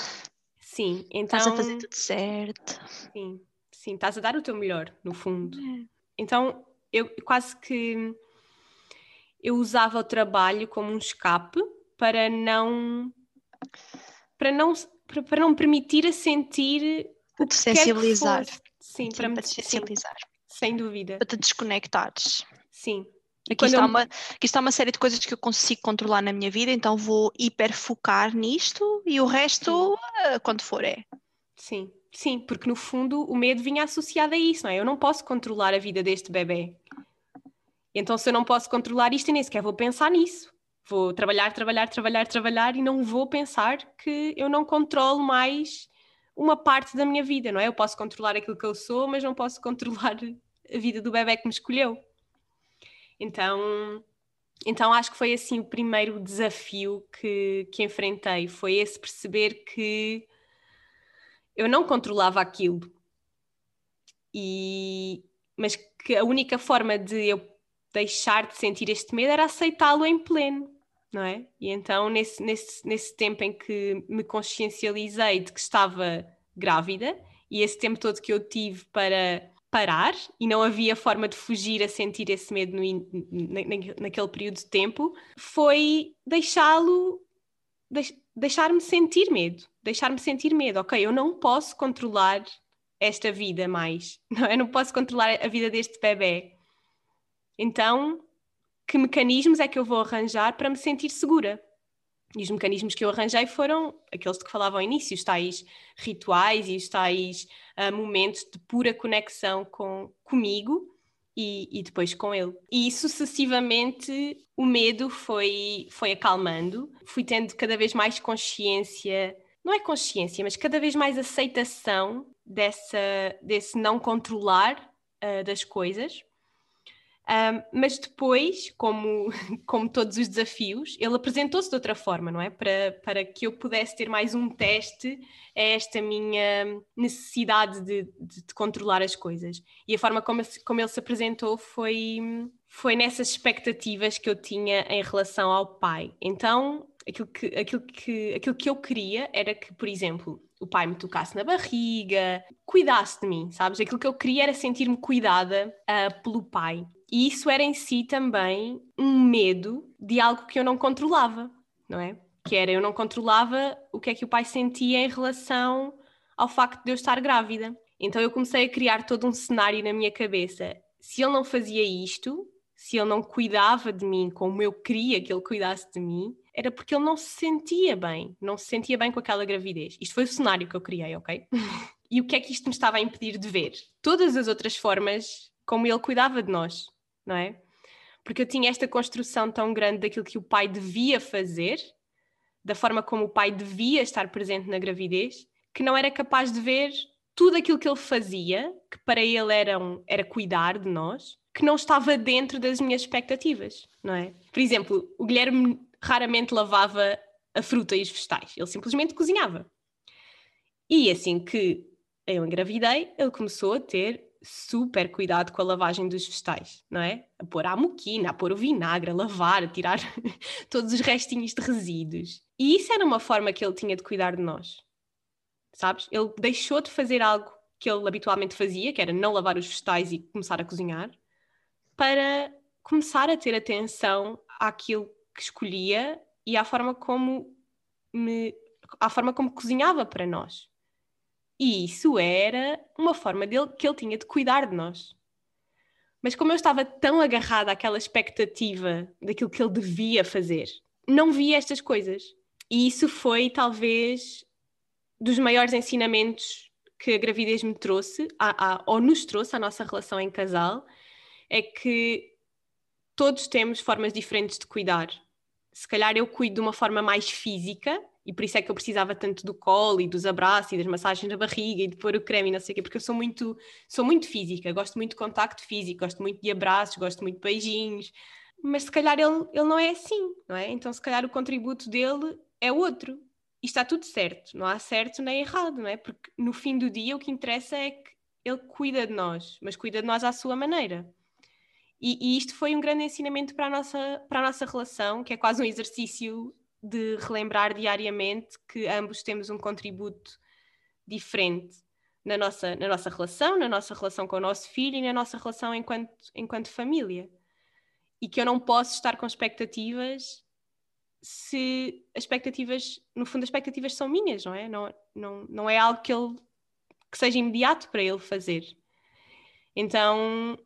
Sim, então. Estás a fazer tudo certo. Sim, sim, estás a dar o teu melhor, no fundo. É. Então, eu quase que. Eu usava o trabalho como um escape para não. Para não, para, para não permitir a sentir para te sensibilizar. Sim, para, me te sensibilizar. Sem dúvida. Para te desconectares. Sim. Aqui está, eu... uma, aqui está uma série de coisas que eu consigo controlar na minha vida, então vou hiperfocar nisto e o resto, uh, quando for, é. Sim, sim, porque no fundo o medo vinha associado a isso, não é? Eu não posso controlar a vida deste bebê. Então, se eu não posso controlar isto, eu nem sequer vou pensar nisso. Vou trabalhar, trabalhar, trabalhar, trabalhar e não vou pensar que eu não controlo mais uma parte da minha vida, não é? Eu posso controlar aquilo que eu sou, mas não posso controlar a vida do bebê que me escolheu. Então, então acho que foi assim o primeiro desafio que, que enfrentei, foi esse perceber que eu não controlava aquilo. E, mas que a única forma de eu deixar de sentir este medo era aceitá-lo em pleno não é? E então, nesse, nesse, nesse tempo em que me consciencializei de que estava grávida, e esse tempo todo que eu tive para parar, e não havia forma de fugir a sentir esse medo no, na, naquele período de tempo, foi deixá-lo, deix, deixar-me sentir medo, deixar-me sentir medo. Ok, eu não posso controlar esta vida mais, não, é? eu não posso controlar a vida deste bebê. Então, que mecanismos é que eu vou arranjar para me sentir segura? E os mecanismos que eu arranjei foram aqueles de que falava ao início, os tais rituais e os tais uh, momentos de pura conexão com, comigo e, e, depois com ele. E sucessivamente o medo foi, foi acalmando, fui tendo cada vez mais consciência, não é consciência, mas cada vez mais aceitação dessa, desse não controlar uh, das coisas um, mas depois, como, como todos os desafios, ele apresentou-se de outra forma, não é? Para, para que eu pudesse ter mais um teste a esta minha necessidade de, de, de controlar as coisas. E a forma como, como ele se apresentou foi, foi nessas expectativas que eu tinha em relação ao pai. Então, aquilo que, aquilo que, aquilo que eu queria era que, por exemplo, o pai me tocasse na barriga, cuidasse de mim, sabes? Aquilo que eu queria era sentir-me cuidada uh, pelo pai. E isso era em si também um medo de algo que eu não controlava, não é? Que era eu não controlava o que é que o pai sentia em relação ao facto de eu estar grávida. Então eu comecei a criar todo um cenário na minha cabeça. Se ele não fazia isto, se ele não cuidava de mim como eu queria que ele cuidasse de mim, era porque ele não se sentia bem, não se sentia bem com aquela gravidez. Isto foi o cenário que eu criei, ok? e o que é que isto me estava a impedir de ver? Todas as outras formas como ele cuidava de nós não é? Porque eu tinha esta construção tão grande daquilo que o pai devia fazer, da forma como o pai devia estar presente na gravidez, que não era capaz de ver tudo aquilo que ele fazia, que para ele era, um, era cuidar de nós, que não estava dentro das minhas expectativas, não é? Por exemplo, o Guilherme raramente lavava a fruta e os vegetais, ele simplesmente cozinhava. E assim que eu engravidei, ele começou a ter super cuidado com a lavagem dos vegetais, não é? A pôr a moquina, a pôr o vinagre, a lavar, a tirar todos os restinhos de resíduos. E isso era uma forma que ele tinha de cuidar de nós. Sabes? Ele deixou de fazer algo que ele habitualmente fazia, que era não lavar os vegetais e começar a cozinhar, para começar a ter atenção àquilo que escolhia e à forma como me, à forma como cozinhava para nós. E isso era uma forma dele que ele tinha de cuidar de nós. Mas como eu estava tão agarrada àquela expectativa daquilo que ele devia fazer, não via estas coisas. E isso foi talvez dos maiores ensinamentos que a gravidez me trouxe, a, a, ou nos trouxe à nossa relação em casal, é que todos temos formas diferentes de cuidar. Se calhar eu cuido de uma forma mais física, e por isso é que eu precisava tanto do colo e dos abraços e das massagens na barriga e de pôr o creme e não sei o quê, porque eu sou muito, sou muito física, gosto muito de contacto físico, gosto muito de abraços, gosto muito de beijinhos, mas se calhar ele, ele não é assim, não é? Então se calhar o contributo dele é outro. E está tudo certo, não há certo nem errado, não é? Porque no fim do dia o que interessa é que ele cuida de nós, mas cuida de nós à sua maneira. E, e, isto foi um grande ensinamento para a, nossa, para a nossa relação, que é quase um exercício de relembrar diariamente que ambos temos um contributo diferente na nossa, na nossa relação, na nossa relação com o nosso filho e na nossa relação enquanto, enquanto família. E que eu não posso estar com expectativas se as expectativas, no fundo, as expectativas são minhas, não é? Não, não, não é algo que, ele, que seja imediato para ele fazer. Então,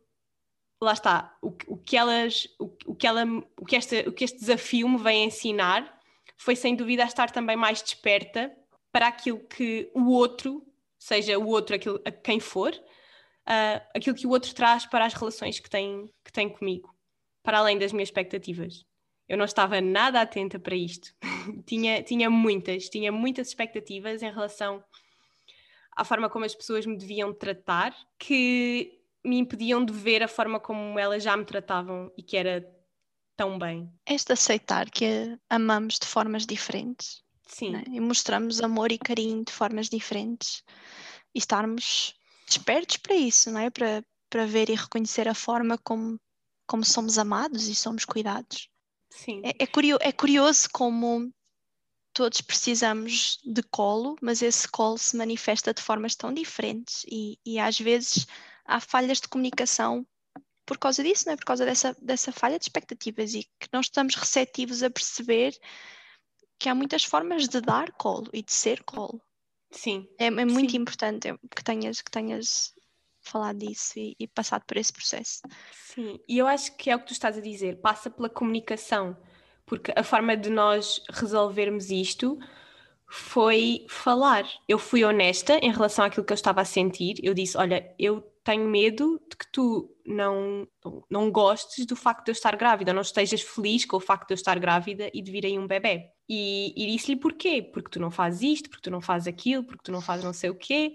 lá está, o, o que elas, o, o, que ela, o, que esta, o que este desafio me vem ensinar foi sem dúvida a estar também mais desperta para aquilo que o outro, seja o outro aquilo, a quem for, uh, aquilo que o outro traz para as relações que tem, que tem comigo, para além das minhas expectativas. Eu não estava nada atenta para isto. tinha, tinha muitas, tinha muitas expectativas em relação à forma como as pessoas me deviam tratar, que me impediam de ver a forma como elas já me tratavam e que era tão bem. Este aceitar que amamos de formas diferentes. Sim. Né? E mostramos amor e carinho de formas diferentes e estarmos despertos para isso, não é? Para, para ver e reconhecer a forma como, como somos amados e somos cuidados. Sim. É, é, curio, é curioso como todos precisamos de colo, mas esse colo se manifesta de formas tão diferentes e, e às vezes há falhas de comunicação por causa disso, não é? por causa dessa, dessa falha de expectativas e que não estamos receptivos a perceber que há muitas formas de dar colo e de ser colo. Sim. É, é muito Sim. importante que tenhas, que tenhas falado disso e, e, passado por esse processo. Sim, e eu acho que é o que tu estás a dizer, passa pela comunicação, porque a forma de nós resolvermos isto foi falar. Eu fui honesta em relação àquilo que eu estava a sentir. Eu disse: Olha, eu tenho medo de que tu não, não gostes do facto de eu estar grávida, não estejas feliz com o facto de eu estar grávida e de vir aí um bebê. E, e disse-lhe porquê? Porque tu não fazes isto, porque tu não fazes aquilo, porque tu não fazes não sei o quê.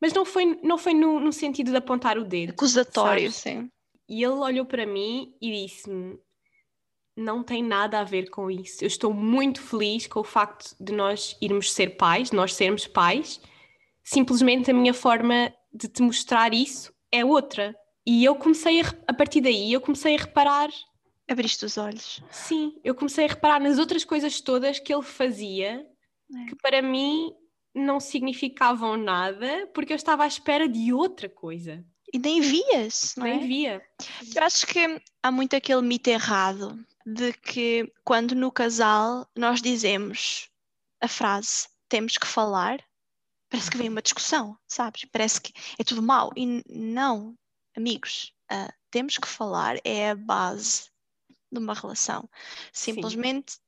Mas não foi, não foi no, no sentido de apontar o dedo. Acusatório, sabes? sim. E ele olhou para mim e disse-me: Não tem nada a ver com isso. Eu estou muito feliz com o facto de nós irmos ser pais, nós sermos pais. Simplesmente a minha forma de te mostrar isso é outra. E eu comecei a, a partir daí, eu comecei a reparar. Abriste os olhos. Sim, eu comecei a reparar nas outras coisas todas que ele fazia é. que para mim não significavam nada porque eu estava à espera de outra coisa. E nem vias, não nem é? Nem via. Eu acho que há muito aquele mito errado de que quando no casal nós dizemos a frase temos que falar, parece que vem uma discussão, sabes? Parece que é tudo mau. E não, amigos, uh, temos que falar, é a base de uma relação. Simplesmente Sim.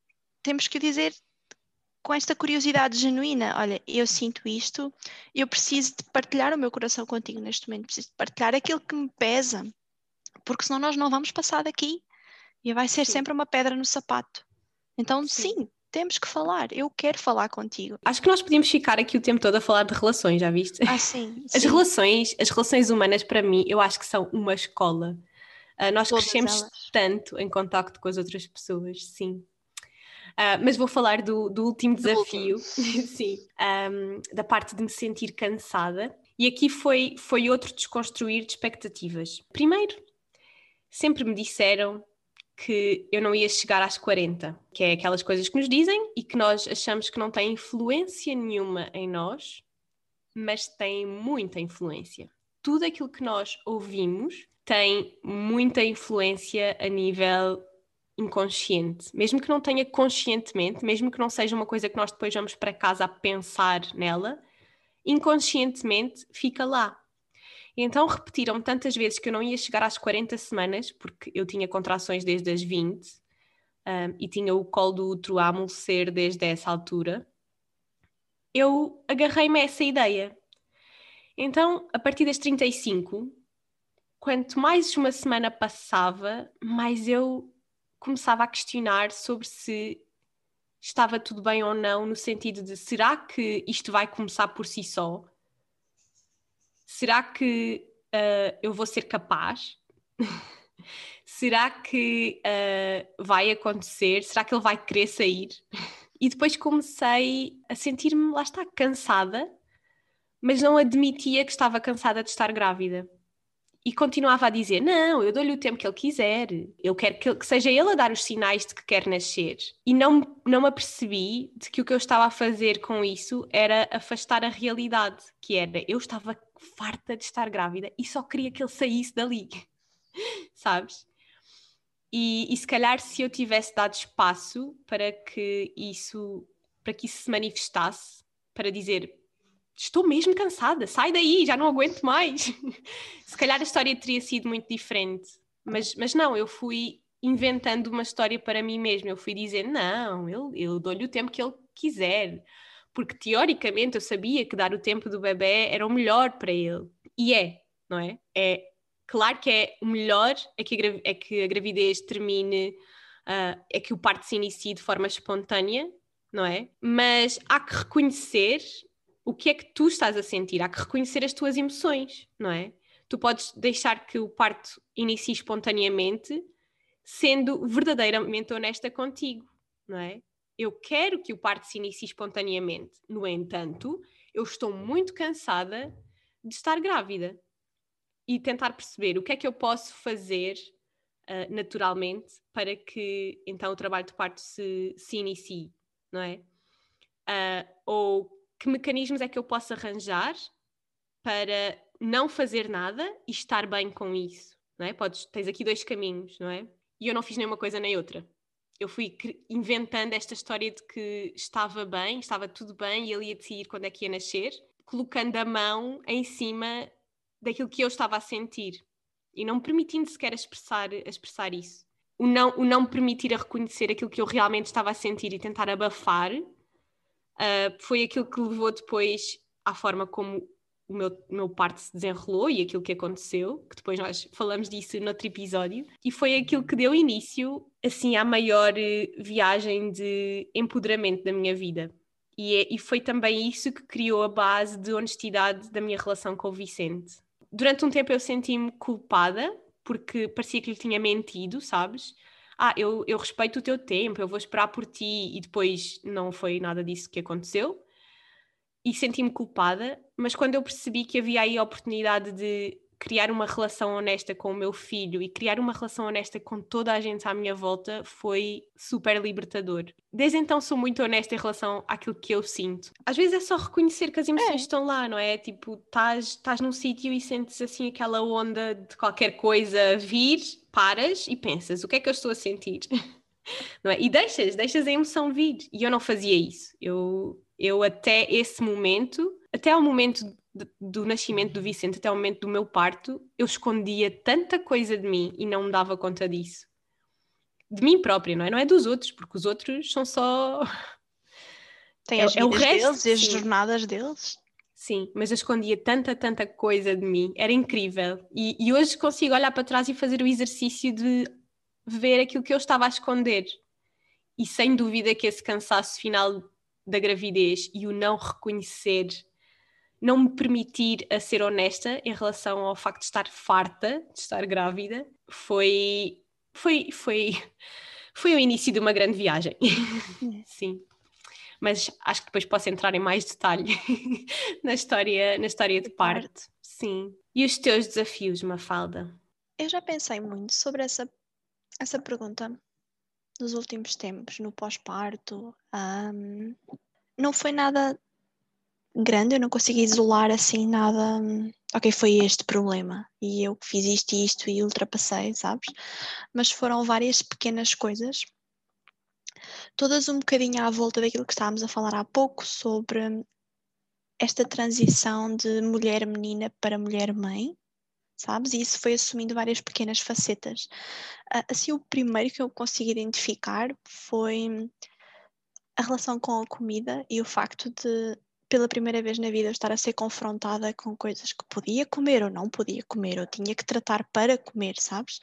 temos que dizer com esta curiosidade genuína: olha, eu sinto isto, eu preciso de partilhar o meu coração contigo neste momento, preciso de partilhar aquilo que me pesa, porque senão nós não vamos passar daqui e vai ser sim. sempre uma pedra no sapato. Então, sim. sim. Temos que falar, eu quero falar contigo. Acho que nós podíamos ficar aqui o tempo todo a falar de relações, já viste? Ah, sim. As sim. relações, as relações humanas, para mim, eu acho que são uma escola. Uh, nós Todas crescemos elas. tanto em contacto com as outras pessoas, sim. Uh, mas vou falar do, do último desafio, sim, um, da parte de me sentir cansada. E aqui foi, foi outro desconstruir de expectativas. Primeiro, sempre me disseram que eu não ia chegar às 40, que é aquelas coisas que nos dizem e que nós achamos que não têm influência nenhuma em nós, mas tem muita influência. Tudo aquilo que nós ouvimos tem muita influência a nível inconsciente, mesmo que não tenha conscientemente, mesmo que não seja uma coisa que nós depois vamos para casa a pensar nela, inconscientemente fica lá. Então repetiram-me tantas vezes que eu não ia chegar às 40 semanas, porque eu tinha contrações desde as 20 um, e tinha o colo do útero a amolecer desde essa altura. Eu agarrei-me a essa ideia. Então, a partir das 35, quanto mais uma semana passava, mais eu começava a questionar sobre se estava tudo bem ou não, no sentido de será que isto vai começar por si só? Será que uh, eu vou ser capaz? será que uh, vai acontecer? Será que ele vai querer sair? e depois comecei a sentir-me, lá está, cansada, mas não admitia que estava cansada de estar grávida e continuava a dizer: Não, eu dou-lhe o tempo que ele quiser, eu quero que, que, seja ele a dar os sinais de que quer nascer. E não, não me apercebi de que o que eu estava a fazer com isso era afastar a realidade, que era eu estava farta de estar grávida e só queria que ele saísse dali, sabes? E, e se calhar se eu tivesse dado espaço para que isso para que isso se manifestasse, para dizer estou mesmo cansada, sai daí, já não aguento mais. Se calhar a história teria sido muito diferente, mas, mas não, eu fui inventando uma história para mim mesma. Eu fui dizer, não, eu, eu dou-lhe o tempo que ele quiser, porque teoricamente eu sabia que dar o tempo do bebê era o melhor para ele. E é, não é? É claro que é o melhor é que a, é que a gravidez termine, uh, é que o parto se inicie de forma espontânea, não é? Mas há que reconhecer o que é que tu estás a sentir, há que reconhecer as tuas emoções, não é? Tu podes deixar que o parto inicie espontaneamente, sendo verdadeiramente honesta contigo, não é? Eu quero que o parto se inicie espontaneamente. No entanto, eu estou muito cansada de estar grávida e tentar perceber o que é que eu posso fazer uh, naturalmente para que então o trabalho de parto se, se inicie, não é? Uh, ou que mecanismos é que eu posso arranjar para não fazer nada e estar bem com isso, não é? Podes, tens aqui dois caminhos, não é? E eu não fiz nenhuma coisa nem outra. Eu fui inventando esta história de que estava bem, estava tudo bem e ele ia decidir quando é que ia nascer, colocando a mão em cima daquilo que eu estava a sentir e não me permitindo sequer expressar, expressar isso. O não, o não me permitir a reconhecer aquilo que eu realmente estava a sentir e tentar abafar uh, foi aquilo que levou depois à forma como o meu, meu se desenrolou e aquilo que aconteceu, que depois nós falamos disso noutro episódio, e foi aquilo que deu início, assim, à maior eh, viagem de empoderamento da minha vida. E, é, e foi também isso que criou a base de honestidade da minha relação com o Vicente. Durante um tempo eu senti-me culpada, porque parecia que lhe tinha mentido, sabes? Ah, eu, eu respeito o teu tempo, eu vou esperar por ti, e depois não foi nada disso que aconteceu. E senti-me culpada, mas quando eu percebi que havia aí a oportunidade de criar uma relação honesta com o meu filho e criar uma relação honesta com toda a gente à minha volta foi super libertador. Desde então sou muito honesta em relação àquilo que eu sinto. Às vezes é só reconhecer que as emoções é. estão lá, não é? Tipo, estás num sítio e sentes assim aquela onda de qualquer coisa vir, paras e pensas, o que é que eu estou a sentir? não é? E deixas, deixas a emoção vir. E eu não fazia isso. Eu, eu até esse momento, até ao momento do nascimento do Vicente até o momento do meu parto, eu escondia tanta coisa de mim e não me dava conta disso. De mim própria, não é? Não é dos outros, porque os outros são só. Tem é, as é o resto, deles e as jornadas deles. Sim, mas eu escondia tanta, tanta coisa de mim, era incrível. E, e hoje consigo olhar para trás e fazer o exercício de ver aquilo que eu estava a esconder. E sem dúvida que esse cansaço final da gravidez e o não reconhecer não me permitir a ser honesta em relação ao facto de estar farta de estar grávida foi foi foi foi o início de uma grande viagem. Sim. Mas acho que depois posso entrar em mais detalhe na história na história de parte. Sim. E os teus desafios Mafalda? Eu já pensei muito sobre essa essa pergunta nos últimos tempos no pós-parto um, não foi nada grande, eu não consegui isolar assim nada. Hum, ok, foi este problema e eu fiz isto e isto e ultrapassei, sabes? Mas foram várias pequenas coisas, todas um bocadinho à volta daquilo que estávamos a falar há pouco sobre esta transição de mulher-menina para mulher-mãe, sabes? E isso foi assumindo várias pequenas facetas. Assim, o primeiro que eu consegui identificar foi a relação com a comida e o facto de, pela primeira vez na vida, estar a ser confrontada com coisas que podia comer ou não podia comer, ou tinha que tratar para comer, sabes?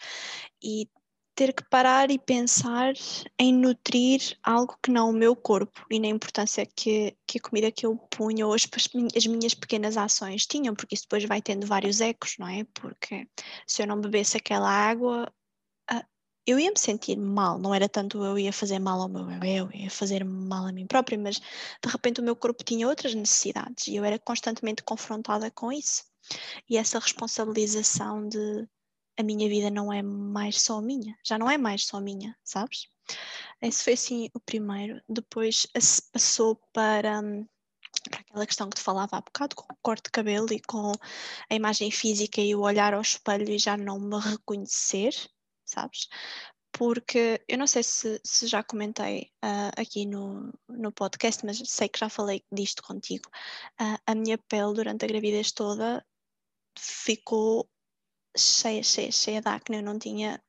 E ter que parar e pensar em nutrir algo que não o meu corpo e na importância que, que a comida que eu punha ou as, as minhas pequenas ações tinham, porque isso depois vai tendo vários ecos, não é? Porque se eu não bebesse aquela água, eu ia me sentir mal, não era tanto eu ia fazer mal ao meu bebê, eu ia fazer mal a mim própria, mas de repente o meu corpo tinha outras necessidades e eu era constantemente confrontada com isso. E essa responsabilização de a minha vida não é mais só minha, já não é mais só minha, sabes? Esse foi assim o primeiro. Depois passou para, para aquela questão que te falava há bocado, com o corte de cabelo e com a imagem física e o olhar ao espelho e já não me reconhecer, sabes? Porque eu não sei se, se já comentei uh, aqui no, no podcast, mas sei que já falei disto contigo. Uh, a minha pele durante a gravidez toda ficou cheia, cheia, cheia de acne, eu não tinha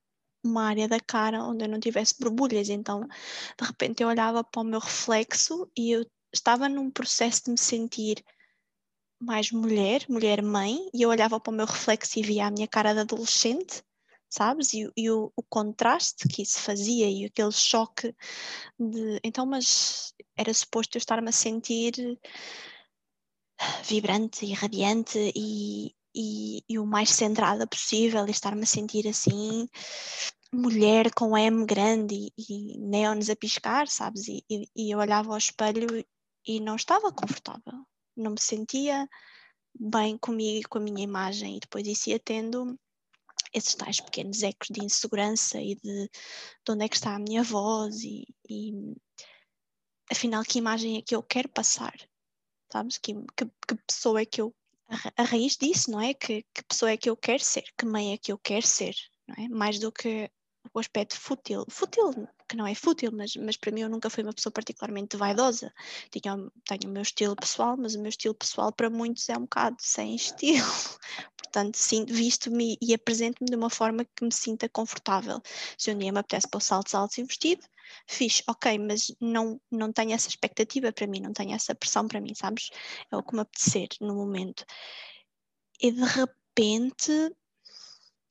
uma área da cara onde eu não tivesse borbulhas, então de repente eu olhava para o meu reflexo e eu estava num processo de me sentir mais mulher, mulher mãe, e eu olhava para o meu reflexo e via a minha cara de adolescente, sabes? E, e o, o, contraste que isso fazia e aquele choque de. Então, mas era suposto eu estar-me a sentir vibrante e radiante e, e, e o mais centrada possível e estar-me a sentir assim mulher com M grande e, e neons a piscar, sabes? E, e, e, eu olhava ao espelho e não estava confortável, não me sentia bem comigo e com a minha imagem, e depois isso ia tendo esses tais pequenos ecos de insegurança e de, de onde é que está a minha voz e, e afinal que imagem é que eu quero passar, sabes? Que, que, que pessoa é que eu a, raiz disso, não é? Que, que pessoa é que eu quero ser, que mãe é que eu quero ser, não é? Mais do que o aspecto fútil, fútil, que não é fútil, mas, mas para mim eu nunca fui uma pessoa particularmente vaidosa. Tenho o meu estilo pessoal, mas o meu estilo pessoal para muitos é um bocado sem estilo. Portanto, visto-me e apresento-me de uma forma que me sinta confortável. Se um dia me apetece pôr saltos altos e vestido, fiz, ok, mas não, não tenho essa expectativa para mim, não tenho essa pressão para mim, sabes? É o que me apetecer no momento. E de repente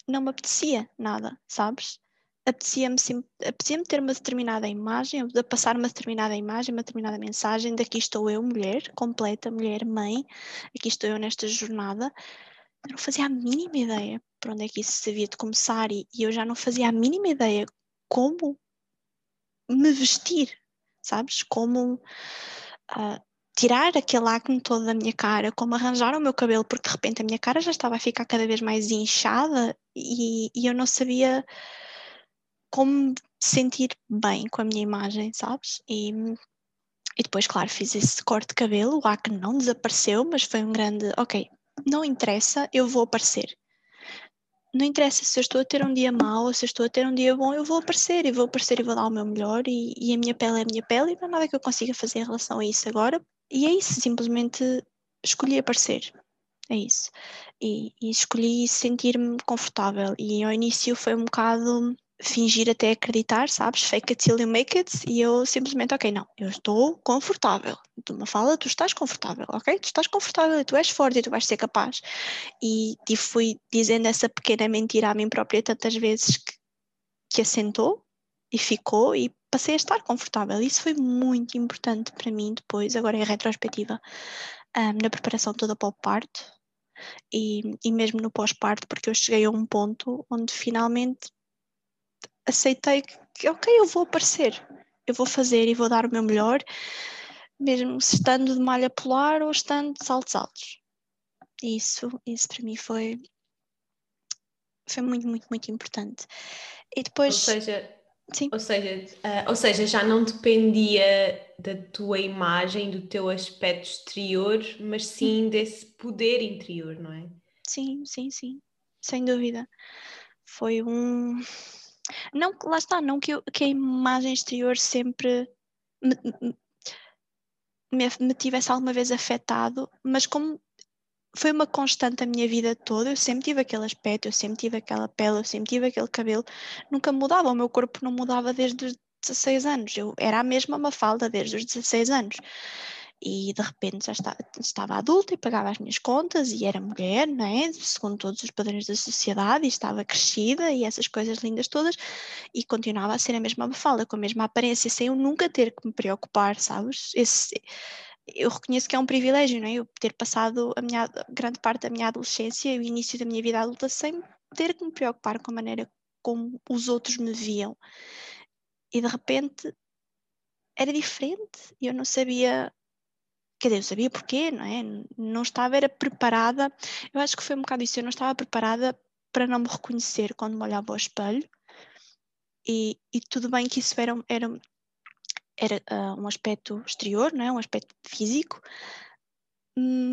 não me apetecia nada, sabes? Apetecia-me apetecia ter uma determinada imagem, de passar uma determinada imagem, uma determinada mensagem, daqui estou eu, mulher, completa, mulher, mãe, aqui estou eu nesta jornada. Eu não fazia a mínima ideia para onde é que isso havia de começar e, e eu já não fazia a mínima ideia como me vestir, sabes? Como uh, tirar aquele acne todo da minha cara, como arranjar o meu cabelo, porque de repente a minha cara já estava a ficar cada vez mais inchada e, e eu não sabia como sentir bem com a minha imagem, sabes? E, e depois, claro, fiz esse corte de cabelo, o acne não desapareceu, mas foi um grande, ok, não interessa, eu vou aparecer. Não interessa se eu estou a ter um dia mau ou se eu estou a ter um dia bom, eu vou aparecer e vou aparecer e vou dar o meu melhor e, e a minha pele é a minha pele e não há nada que eu consiga fazer em relação a isso agora. E é isso, simplesmente escolhi aparecer. É isso. E, e escolhi sentir-me confortável. E ao início foi um bocado fingir até acreditar, sabes? Fake it till you make it. E eu simplesmente, ok, não, eu estou confortável. Tu me fala, tu estás confortável, ok? Tu estás confortável e tu és forte e tu vais ser capaz. E, e fui dizendo essa pequena mentira a mim própria tantas vezes que, que assentou e ficou e passei a estar confortável. Isso foi muito importante para mim depois, agora em retrospectiva, um, na preparação toda para o parto. E, e mesmo no pós-parto, porque eu cheguei a um ponto onde finalmente aceitei que, ok, eu vou aparecer, eu vou fazer e vou dar o meu melhor, mesmo estando de malha polar ou estando de saltos altos. Isso, isso para mim foi, foi muito, muito, muito importante. E depois. Ou seja, Sim. Ou seja, uh, ou seja, já não dependia da tua imagem, do teu aspecto exterior, mas sim desse poder interior, não é? Sim, sim, sim, sem dúvida. Foi um. Não, lá está, não que, eu, que a imagem exterior sempre me, me, me tivesse alguma vez afetado, mas como foi uma constante a minha vida toda. Eu sempre tive aquele aspecto, eu sempre tive aquela pele, eu sempre tive aquele cabelo. Nunca mudava, o meu corpo não mudava desde os 16 anos. Eu era a mesma Mafalda desde os 16 anos. E de repente já estava, estava adulta e pagava as minhas contas e era mulher, não é? Segundo todos os padrões da sociedade, e estava crescida e essas coisas lindas todas, e continuava a ser a mesma Mafalda, com a mesma aparência, sem eu nunca ter que me preocupar, sabes? Esse, eu reconheço que é um privilégio, não é? Eu ter passado a minha, grande parte da minha adolescência e o início da minha vida adulta sem ter que me preocupar com a maneira como os outros me viam. E de repente era diferente e eu não sabia. Quer dizer, eu sabia porquê, não é? Não estava, era preparada. Eu acho que foi um bocado isso. Eu não estava preparada para não me reconhecer quando me olhava ao espelho. E, e tudo bem que isso era, era era uh, um aspecto exterior, não é? um aspecto físico,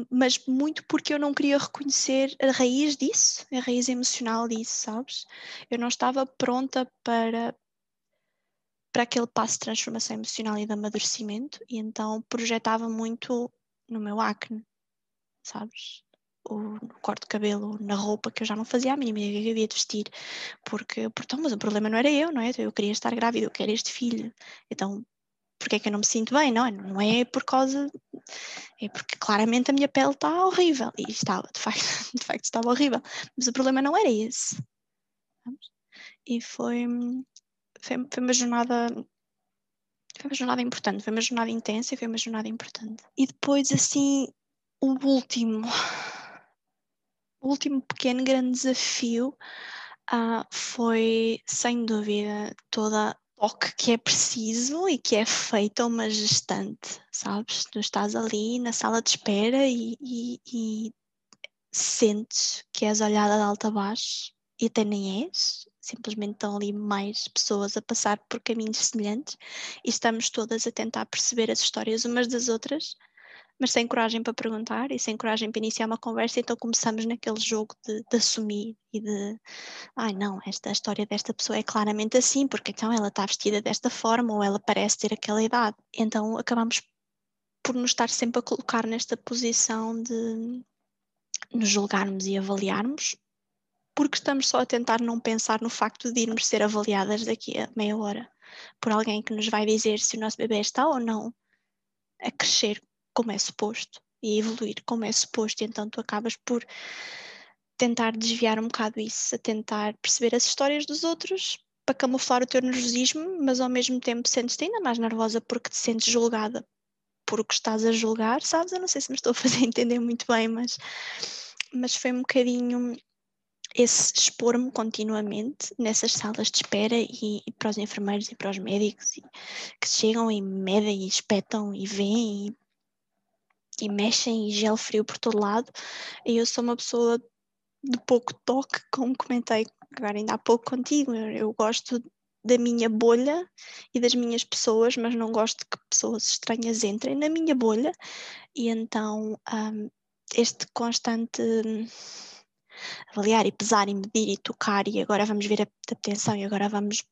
mas muito porque eu não queria reconhecer a raiz disso, a raiz emocional disso, sabes? Eu não estava pronta para para aquele passo de transformação emocional e de amadurecimento e então projetava muito no meu acne, sabes? O, no corte de cabelo, na roupa que eu já não fazia a mínima ideia que eu havia de vestir, porque, porque mas o problema não era eu, não é? Eu queria estar grávida, eu quero este filho, então porque é que eu não me sinto bem, não é? Não é por causa. É porque claramente a minha pele está horrível. E estava, de facto, de facto estava horrível. Mas o problema não era esse. E foi, foi, foi uma jornada. Foi uma jornada importante, foi uma jornada intensa e foi uma jornada importante. E depois, assim, o último, o último pequeno grande desafio uh, foi, sem dúvida, toda toque que é preciso e que é feito a uma gestante, sabes? Tu estás ali na sala de espera e, e, e sentes que és olhada de alta a baixo e até nem és, simplesmente estão ali mais pessoas a passar por caminhos semelhantes e estamos todas a tentar perceber as histórias umas das outras mas sem coragem para perguntar e sem coragem para iniciar uma conversa, então começamos naquele jogo de, de assumir e de ai não, esta a história desta pessoa é claramente assim, porque então ela está vestida desta forma ou ela parece ter aquela idade. Então acabamos por nos estar sempre a colocar nesta posição de nos julgarmos e avaliarmos, porque estamos só a tentar não pensar no facto de irmos ser avaliadas daqui a meia hora por alguém que nos vai dizer se o nosso bebê está ou não a crescer como é suposto e evoluir como é suposto, e então tu acabas por tentar desviar um bocado isso, a tentar perceber as histórias dos outros para camuflar o teu nervosismo, mas ao mesmo tempo sentes-te ainda mais nervosa porque te sentes julgada por o que estás a julgar, sabes? Eu não sei se me estou a fazer entender muito bem, mas, mas foi um bocadinho esse expor-me continuamente nessas salas de espera e, e, para os enfermeiros e para os médicos e, que chegam e medem e espetam e veem e e mexem e gel frio por todo lado. E eu sou uma pessoa de pouco toque, como comentei agora ainda há pouco contigo. Eu, eu gosto da minha bolha e das minhas pessoas, mas não gosto que pessoas estranhas entrem na minha bolha. E então um, este constante avaliar e pesar e medir e tocar e agora vamos ver a atenção e agora vamos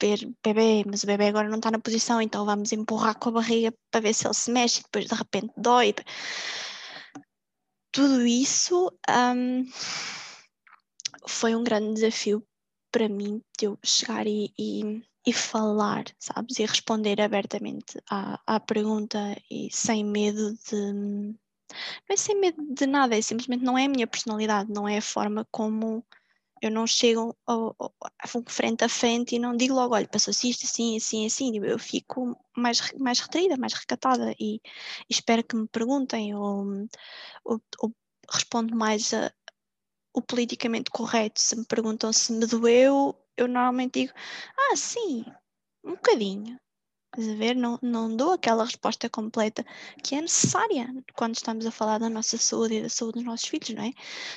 ver bebê, mas o bebê agora não está na posição, então vamos empurrar com a barriga para ver se ele se mexe e depois de repente dói. Tudo isso um, foi um grande desafio para mim de eu chegar e, e, e falar, sabes? E responder abertamente à, à pergunta e sem medo de. Não é sem medo de nada, é simplesmente não é a minha personalidade, não é a forma como eu não chego ao, frente a frente e não digo logo, olha, passou-se isto, assim, assim, assim. Tipo, eu fico mais, mais retraída, mais recatada e, e espero que me perguntem ou, ou, ou respondo mais a, o politicamente correto. Se me perguntam se me doeu, eu normalmente digo, ah, sim, um bocadinho. Estás a ver? Não, não dou aquela resposta completa que é necessária quando estamos a falar da nossa saúde e da saúde dos nossos filhos, não é?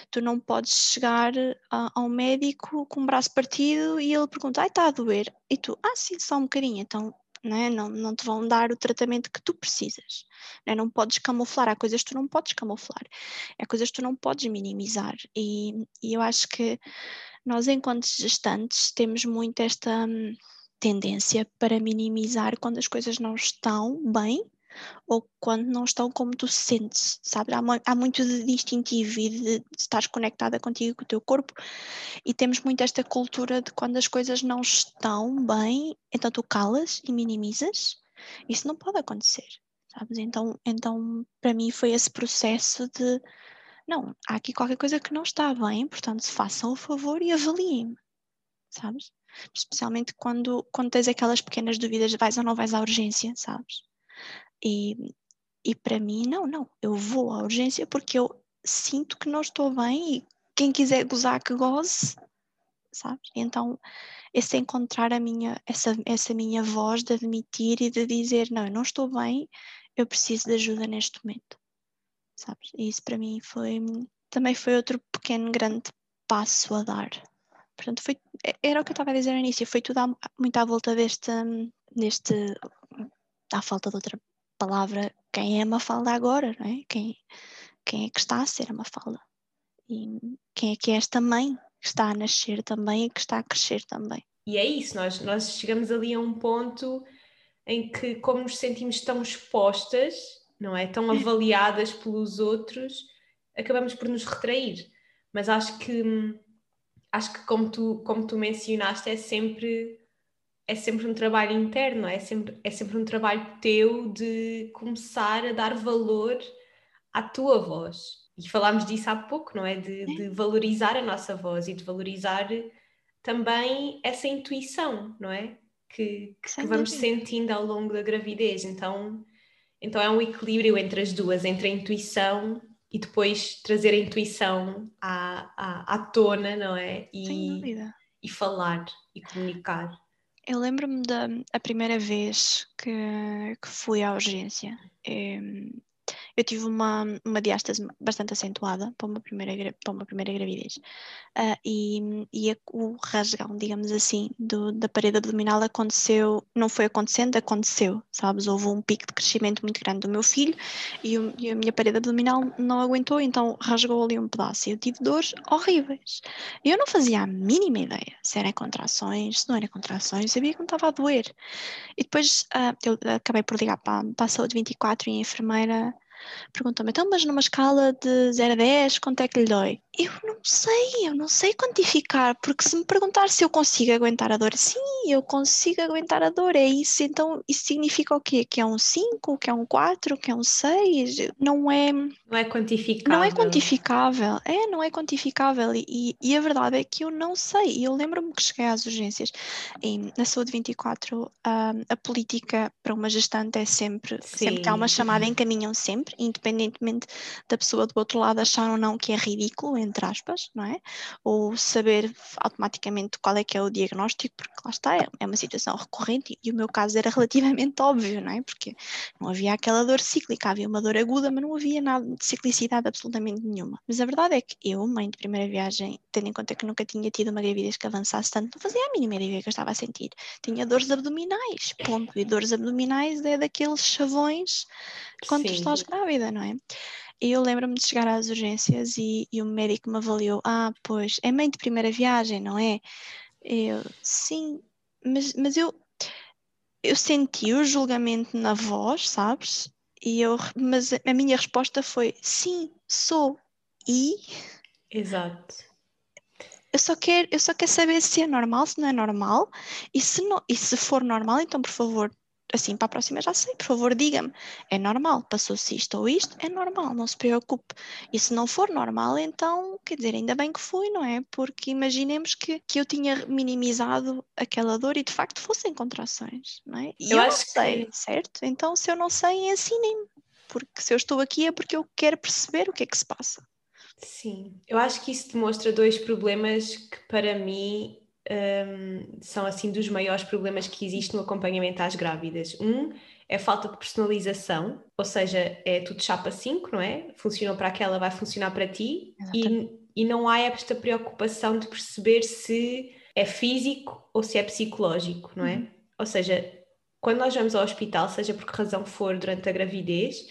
Tu não podes chegar a, a um médico com o braço partido e ele pergunta, ai, está a doer. E tu, ah, sim, só um bocadinho. Então, não, é? não, não te vão dar o tratamento que tu precisas. Não, é? não podes camuflar. Há coisas que tu não podes camuflar. Há coisas que tu não podes minimizar. E, e eu acho que nós, enquanto gestantes, temos muito esta hum, tendência para minimizar quando as coisas não estão bem ou quando não estão como tu sentes, sabe? Há, há muito de instintivo e de, de estar conectada contigo, com o teu corpo, e temos muito esta cultura de quando as coisas não estão bem, então tu calas e minimizas. Isso não pode acontecer, sabes? Então, então para mim foi esse processo de não, há aqui qualquer coisa que não está bem, portanto, façam o favor e avaliem-me, sabes? Especialmente quando, quando tens aquelas pequenas dúvidas, vais ou não vais à urgência, sabes? E, e para mim, não, não, eu vou à urgência porque eu sinto que não estou bem e quem quiser gozar que goze, sabes? Então, esse encontrar a minha, essa, essa minha voz de admitir e de dizer, não, eu não estou bem, eu preciso de ajuda neste momento, sabes? E isso para mim foi, também foi outro pequeno, grande passo a dar. Portanto, foi, era o que eu estava a dizer no início, foi tudo à, muito à volta deste, deste, à falta de outra palavra, quem é Mafalda agora, não é? Quem, quem é que está a ser a Mafalda? E quem é que é esta mãe que está a nascer também e que está a crescer também? E é isso, nós, nós chegamos ali a um ponto em que, como nos sentimos tão expostas, não é? Tão avaliadas pelos outros, acabamos por nos retrair. Mas acho que acho que como tu, como tu mencionaste, é sempre é sempre um trabalho interno, é sempre, é sempre um trabalho teu de começar a dar valor à tua voz. E falámos disso há pouco, não é? De, de valorizar a nossa voz e de valorizar também essa intuição, não é? Que, que, que vamos sentindo ao longo da gravidez. Então, então é um equilíbrio entre as duas, entre a intuição e depois trazer a intuição à, à, à tona, não é? E, e falar e comunicar. Eu lembro-me da a primeira vez que, que fui à urgência. Eu tive uma, uma diástase bastante acentuada para uma primeira, para uma primeira gravidez. Uh, e, e o rasgão, digamos assim, do, da parede abdominal aconteceu, não foi acontecendo, aconteceu, sabes? Houve um pico de crescimento muito grande do meu filho e, o, e a minha parede abdominal não aguentou, então rasgou ali um pedaço. E eu tive dores horríveis. Eu não fazia a mínima ideia se era contrações, se não era contrações, sabia que me estava a doer. E depois uh, eu acabei por ligar para, para a saúde 24 e a enfermeira Perguntou-me, então, mas numa escala de 0 a 10, quanto é que lhe dói? Eu não sei, eu não sei quantificar, porque se me perguntar se eu consigo aguentar a dor, sim, eu consigo aguentar a dor, é isso. Então, isso significa o quê? Que é um 5, que é um 4, que é um 6? Não é. Não é quantificável. Não é quantificável, é, não é quantificável. E, e a verdade é que eu não sei. E eu lembro-me que cheguei às urgências e na Saúde 24, a, a política para uma gestante é sempre, sim. sempre que há uma chamada, encaminham sempre, independentemente da pessoa do outro lado achar ou não que é ridículo entre aspas, não é? Ou saber automaticamente qual é que é o diagnóstico, porque lá está, é, é uma situação recorrente e o meu caso era relativamente óbvio, não é? Porque não havia aquela dor cíclica, havia uma dor aguda, mas não havia nada de ciclicidade absolutamente nenhuma. Mas a verdade é que eu, mãe de primeira viagem, tendo em conta que nunca tinha tido uma gravidez que avançasse tanto, não fazia a mínima ideia que eu estava a sentir. Tinha dores abdominais, ponto. E dores abdominais é daqueles chavões quando Sim. estás grávida, não é? E eu lembro-me de chegar às urgências e, e, o médico me avaliou: Ah, pois, é mãe de primeira viagem, não é? Eu, sim, mas, mas eu, eu senti o julgamento na voz, sabes? E eu, mas a minha resposta foi: Sim, sou. E. Exato. Eu só, quero, eu só quero saber se é normal, se não é normal, e se, não, e se for normal, então por favor, assim para a próxima já sei, por favor diga-me, é normal, passou-se isto ou isto, é normal, não se preocupe. E se não for normal, então, quer dizer, ainda bem que foi, não é? Porque imaginemos que, que eu tinha minimizado aquela dor e de facto fossem contrações, não é? E eu, eu não sei, que... certo? Então, se eu não sei, ensinem-me, porque se eu estou aqui é porque eu quero perceber o que é que se passa. Sim, eu acho que isso demonstra dois problemas que para mim um, são assim dos maiores problemas que existe no acompanhamento às grávidas. Um é a falta de personalização, ou seja, é tudo chapa 5, não é? Funcionou para aquela, vai funcionar para ti, e, e não há esta preocupação de perceber se é físico ou se é psicológico, não é? Uhum. Ou seja, quando nós vamos ao hospital, seja por que razão for durante a gravidez,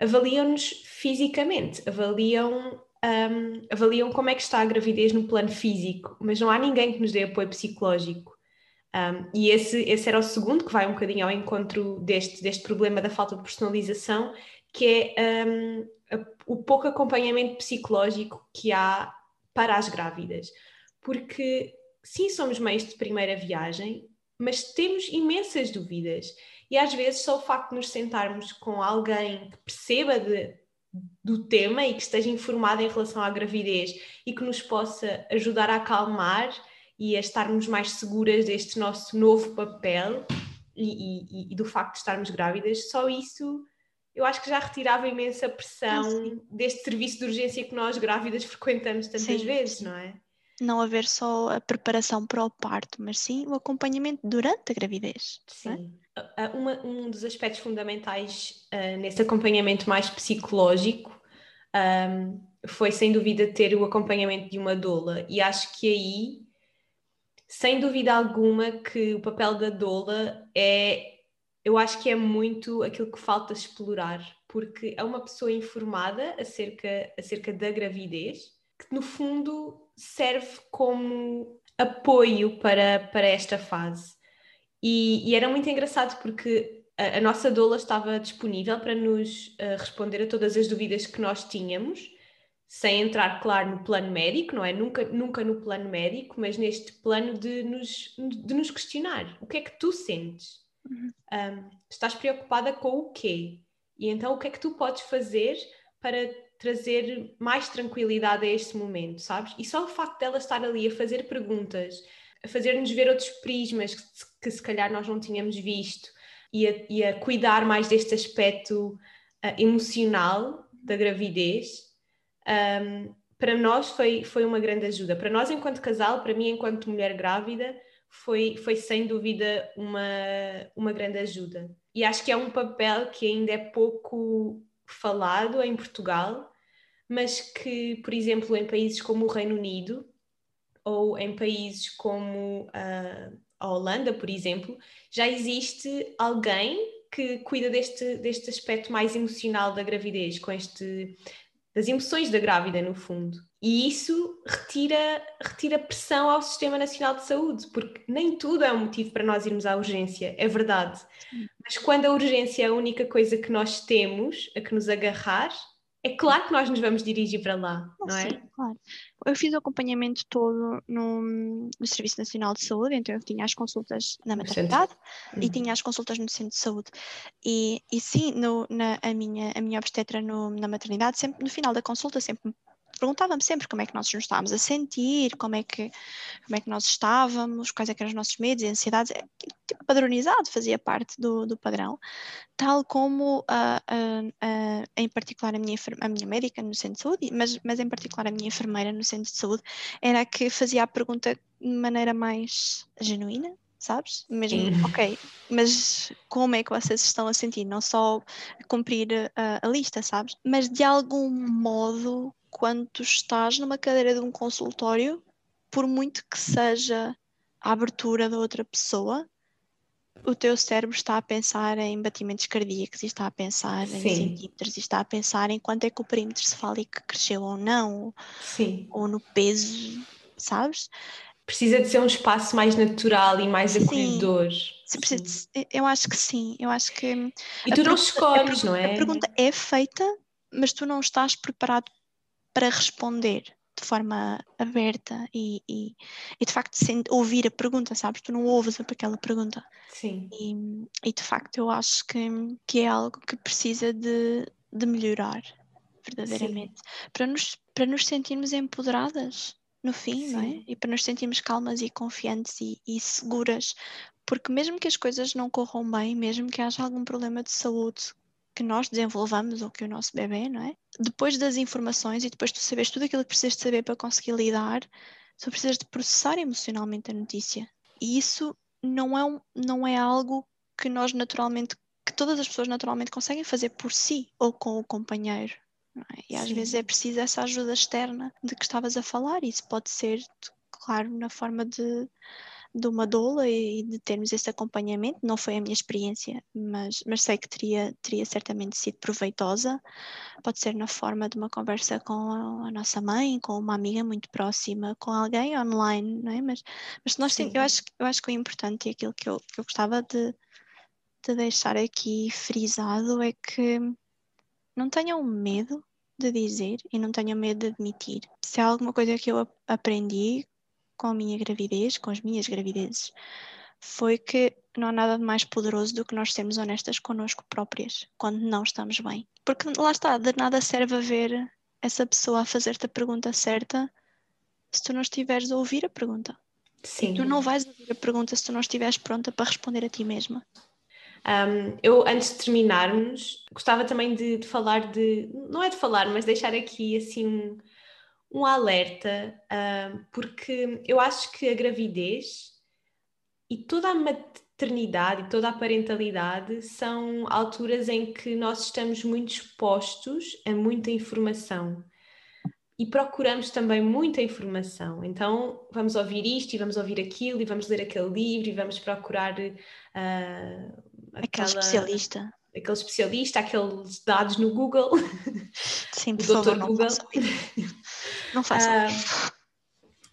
avaliam-nos fisicamente, avaliam um, avaliam como é que está a gravidez no plano físico, mas não há ninguém que nos dê apoio psicológico. Um, e esse, esse era o segundo, que vai um bocadinho ao encontro deste, deste problema da falta de personalização, que é um, a, o pouco acompanhamento psicológico que há para as grávidas. Porque, sim, somos meios de primeira viagem, mas temos imensas dúvidas. E às vezes só o facto de nos sentarmos com alguém que perceba de, do tema e que esteja informada em relação à gravidez e que nos possa ajudar a acalmar e a estarmos mais seguras deste nosso novo papel e, e, e do facto de estarmos grávidas, só isso eu acho que já retirava imensa pressão ah, deste serviço de urgência que nós grávidas frequentamos tantas sim, vezes, sim. não é? Não haver só a preparação para o parto, mas sim o acompanhamento durante a gravidez. É? Sim. Uma, um dos aspectos fundamentais uh, nesse acompanhamento mais psicológico um, foi sem dúvida ter o acompanhamento de uma doula, e acho que aí, sem dúvida alguma, que o papel da doula é, eu acho que é muito aquilo que falta explorar, porque é uma pessoa informada acerca, acerca da gravidez, que no fundo serve como apoio para, para esta fase. E, e era muito engraçado porque a, a, nossa doula estava disponível para nos uh, responder a todas as dúvidas que nós tínhamos, sem entrar, claro, no plano médico, não é? Nunca, nunca no plano médico, mas neste plano de nos, de nos questionar. O que é que tu sentes? Uhum. Um, estás preocupada com o quê? E então o que é que tu podes fazer para trazer mais tranquilidade a este momento, sabes? E só o facto dela estar ali a fazer perguntas, a fazer-nos ver outros prismas que, que, se calhar nós não tínhamos visto e a, e a cuidar mais deste aspecto uh, emocional da gravidez, um, para nós foi, foi uma grande ajuda. Para nós, enquanto casal, para mim, enquanto mulher grávida, foi, foi sem dúvida uma, uma grande ajuda. E acho que é um papel que ainda é pouco falado em Portugal, mas que, por exemplo, em países como o Reino Unido ou em países como uh, a Holanda, por exemplo, já existe alguém que cuida deste, deste aspecto mais emocional da gravidez, com este das emoções da grávida, no fundo. E isso retira, retira pressão ao Sistema Nacional de Saúde, porque nem tudo é um motivo para nós irmos à urgência, é verdade. Mas quando a urgência é a única coisa que nós temos a que nos agarrar, é claro que nós nos vamos dirigir para lá, não é? Sim, claro. Eu fiz o acompanhamento todo no, no, Serviço Nacional de Saúde, então eu tinha as consultas na maternidade uhum. e tinha as consultas no centro de saúde. E, e sim, no, na, a, minha, a minha obstetra no, na maternidade, sempre no final da consulta, sempre perguntava-me sempre como é que nós nos estávamos a sentir, como é que, como é que nós estávamos, quais é eram os nossos medos e ansiedades, é, tipo, padronizado, fazia parte do, do padrão, tal como uh, uh, uh, em particular a minha, a minha médica no centro de saúde, mas, mas em particular a minha enfermeira no centro de saúde, era a que fazia a pergunta de maneira mais genuína, sabes? Mesmo, Sim. ok, mas como é que vocês estão a sentir? Não só cumprir a, a lista, sabes? Mas de algum modo quando tu estás numa cadeira de um consultório, por muito que seja a abertura da outra pessoa, o teu cérebro está a pensar em batimentos cardíacos e está a pensar Sim. em centímetros e está a pensar em quanto é que o perímetro cefálico cresceu ou não, Sim. ou no peso, sabes? Precisa de ser um espaço mais natural e mais acolhedor. Sim, precisa de, eu acho que sim, eu acho que. E tu não escolhes, não é? A pergunta é feita, mas tu não estás preparado para responder de forma aberta e, e, e de facto sem ouvir a pergunta, sabes? Tu não ouves aquela pergunta. Sim. E, e de facto eu acho que, que é algo que precisa de, de melhorar verdadeiramente para nos, para nos sentirmos empoderadas no fim, Sim. não é? E para nos sentirmos calmas e confiantes e, e seguras, porque mesmo que as coisas não corram bem, mesmo que haja algum problema de saúde que nós desenvolvamos ou que o nosso bebê, não é? Depois das informações e depois de tu saberes tudo aquilo que precisas de saber para conseguir lidar, Tu precisas de processar emocionalmente a notícia. E isso não é, um, não é algo que nós naturalmente, que todas as pessoas naturalmente conseguem fazer por si ou com o companheiro. É? E às Sim. vezes é preciso essa ajuda externa de que estavas a falar. Isso pode ser, claro, na forma de de uma doula e de termos esse acompanhamento. Não foi a minha experiência, mas, mas sei que teria, teria certamente sido proveitosa. Pode ser na forma de uma conversa com a, a nossa mãe, com uma amiga muito próxima, com alguém online, não é? Mas, mas nós eu, acho, eu acho que o importante e aquilo que eu, que eu gostava de, de deixar aqui frisado é que não tenham medo de dizer e não tenham medo de admitir. Se há alguma coisa que eu aprendi com a minha gravidez, com as minhas gravidezes, foi que não há nada de mais poderoso do que nós sermos honestas connosco próprias quando não estamos bem. Porque lá está, de nada serve a ver essa pessoa a fazer-te a pergunta certa se tu não estiveres a ouvir a pergunta. Sim. Tu não vais ouvir a pergunta se tu não estiveres pronta para responder a ti mesma. Um, eu, antes de terminarmos, gostava também de, de, falar de. Não é de falar, mas deixar aqui assim um um alerta, uh, porque eu acho que a gravidez e toda a maternidade e toda a parentalidade são alturas em que nós estamos muito expostos a muita informação e procuramos também muita informação. Então, vamos ouvir isto e vamos ouvir aquilo e vamos ler aquele livro e vamos procurar uh, aquele especialista. Aquele especialista, aqueles dados no Google. Sim, por favor, Google. Não façam. Uh,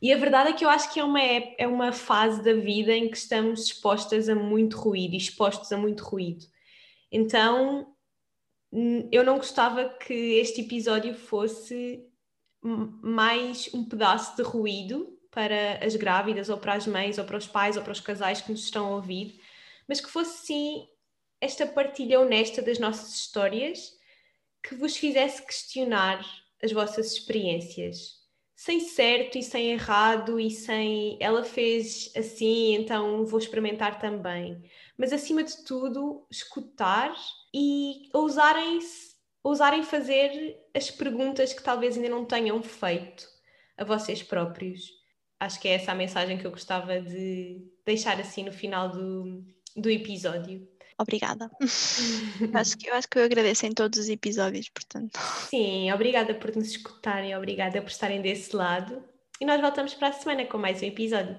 e a verdade é que eu acho que é uma, é uma fase da vida em que estamos expostas a muito ruído, expostos a muito ruído. Então, eu não gostava que este episódio fosse mais um pedaço de ruído para as grávidas, ou para as mães, ou para os pais, ou para os casais que nos estão a ouvir, mas que fosse sim esta partilha honesta das nossas histórias que vos fizesse questionar as vossas experiências, sem certo e sem errado e sem ela fez assim, então vou experimentar também. Mas acima de tudo, escutar e ousarem, ousarem fazer as perguntas que talvez ainda não tenham feito a vocês próprios. Acho que é essa a mensagem que eu gostava de deixar assim no final do, do episódio obrigada. acho que, eu acho que eu agradeço em todos os episódios, portanto. Sim, obrigada por nos escutarem, obrigada por estarem desse lado. E nós voltamos para a semana com mais um episódio.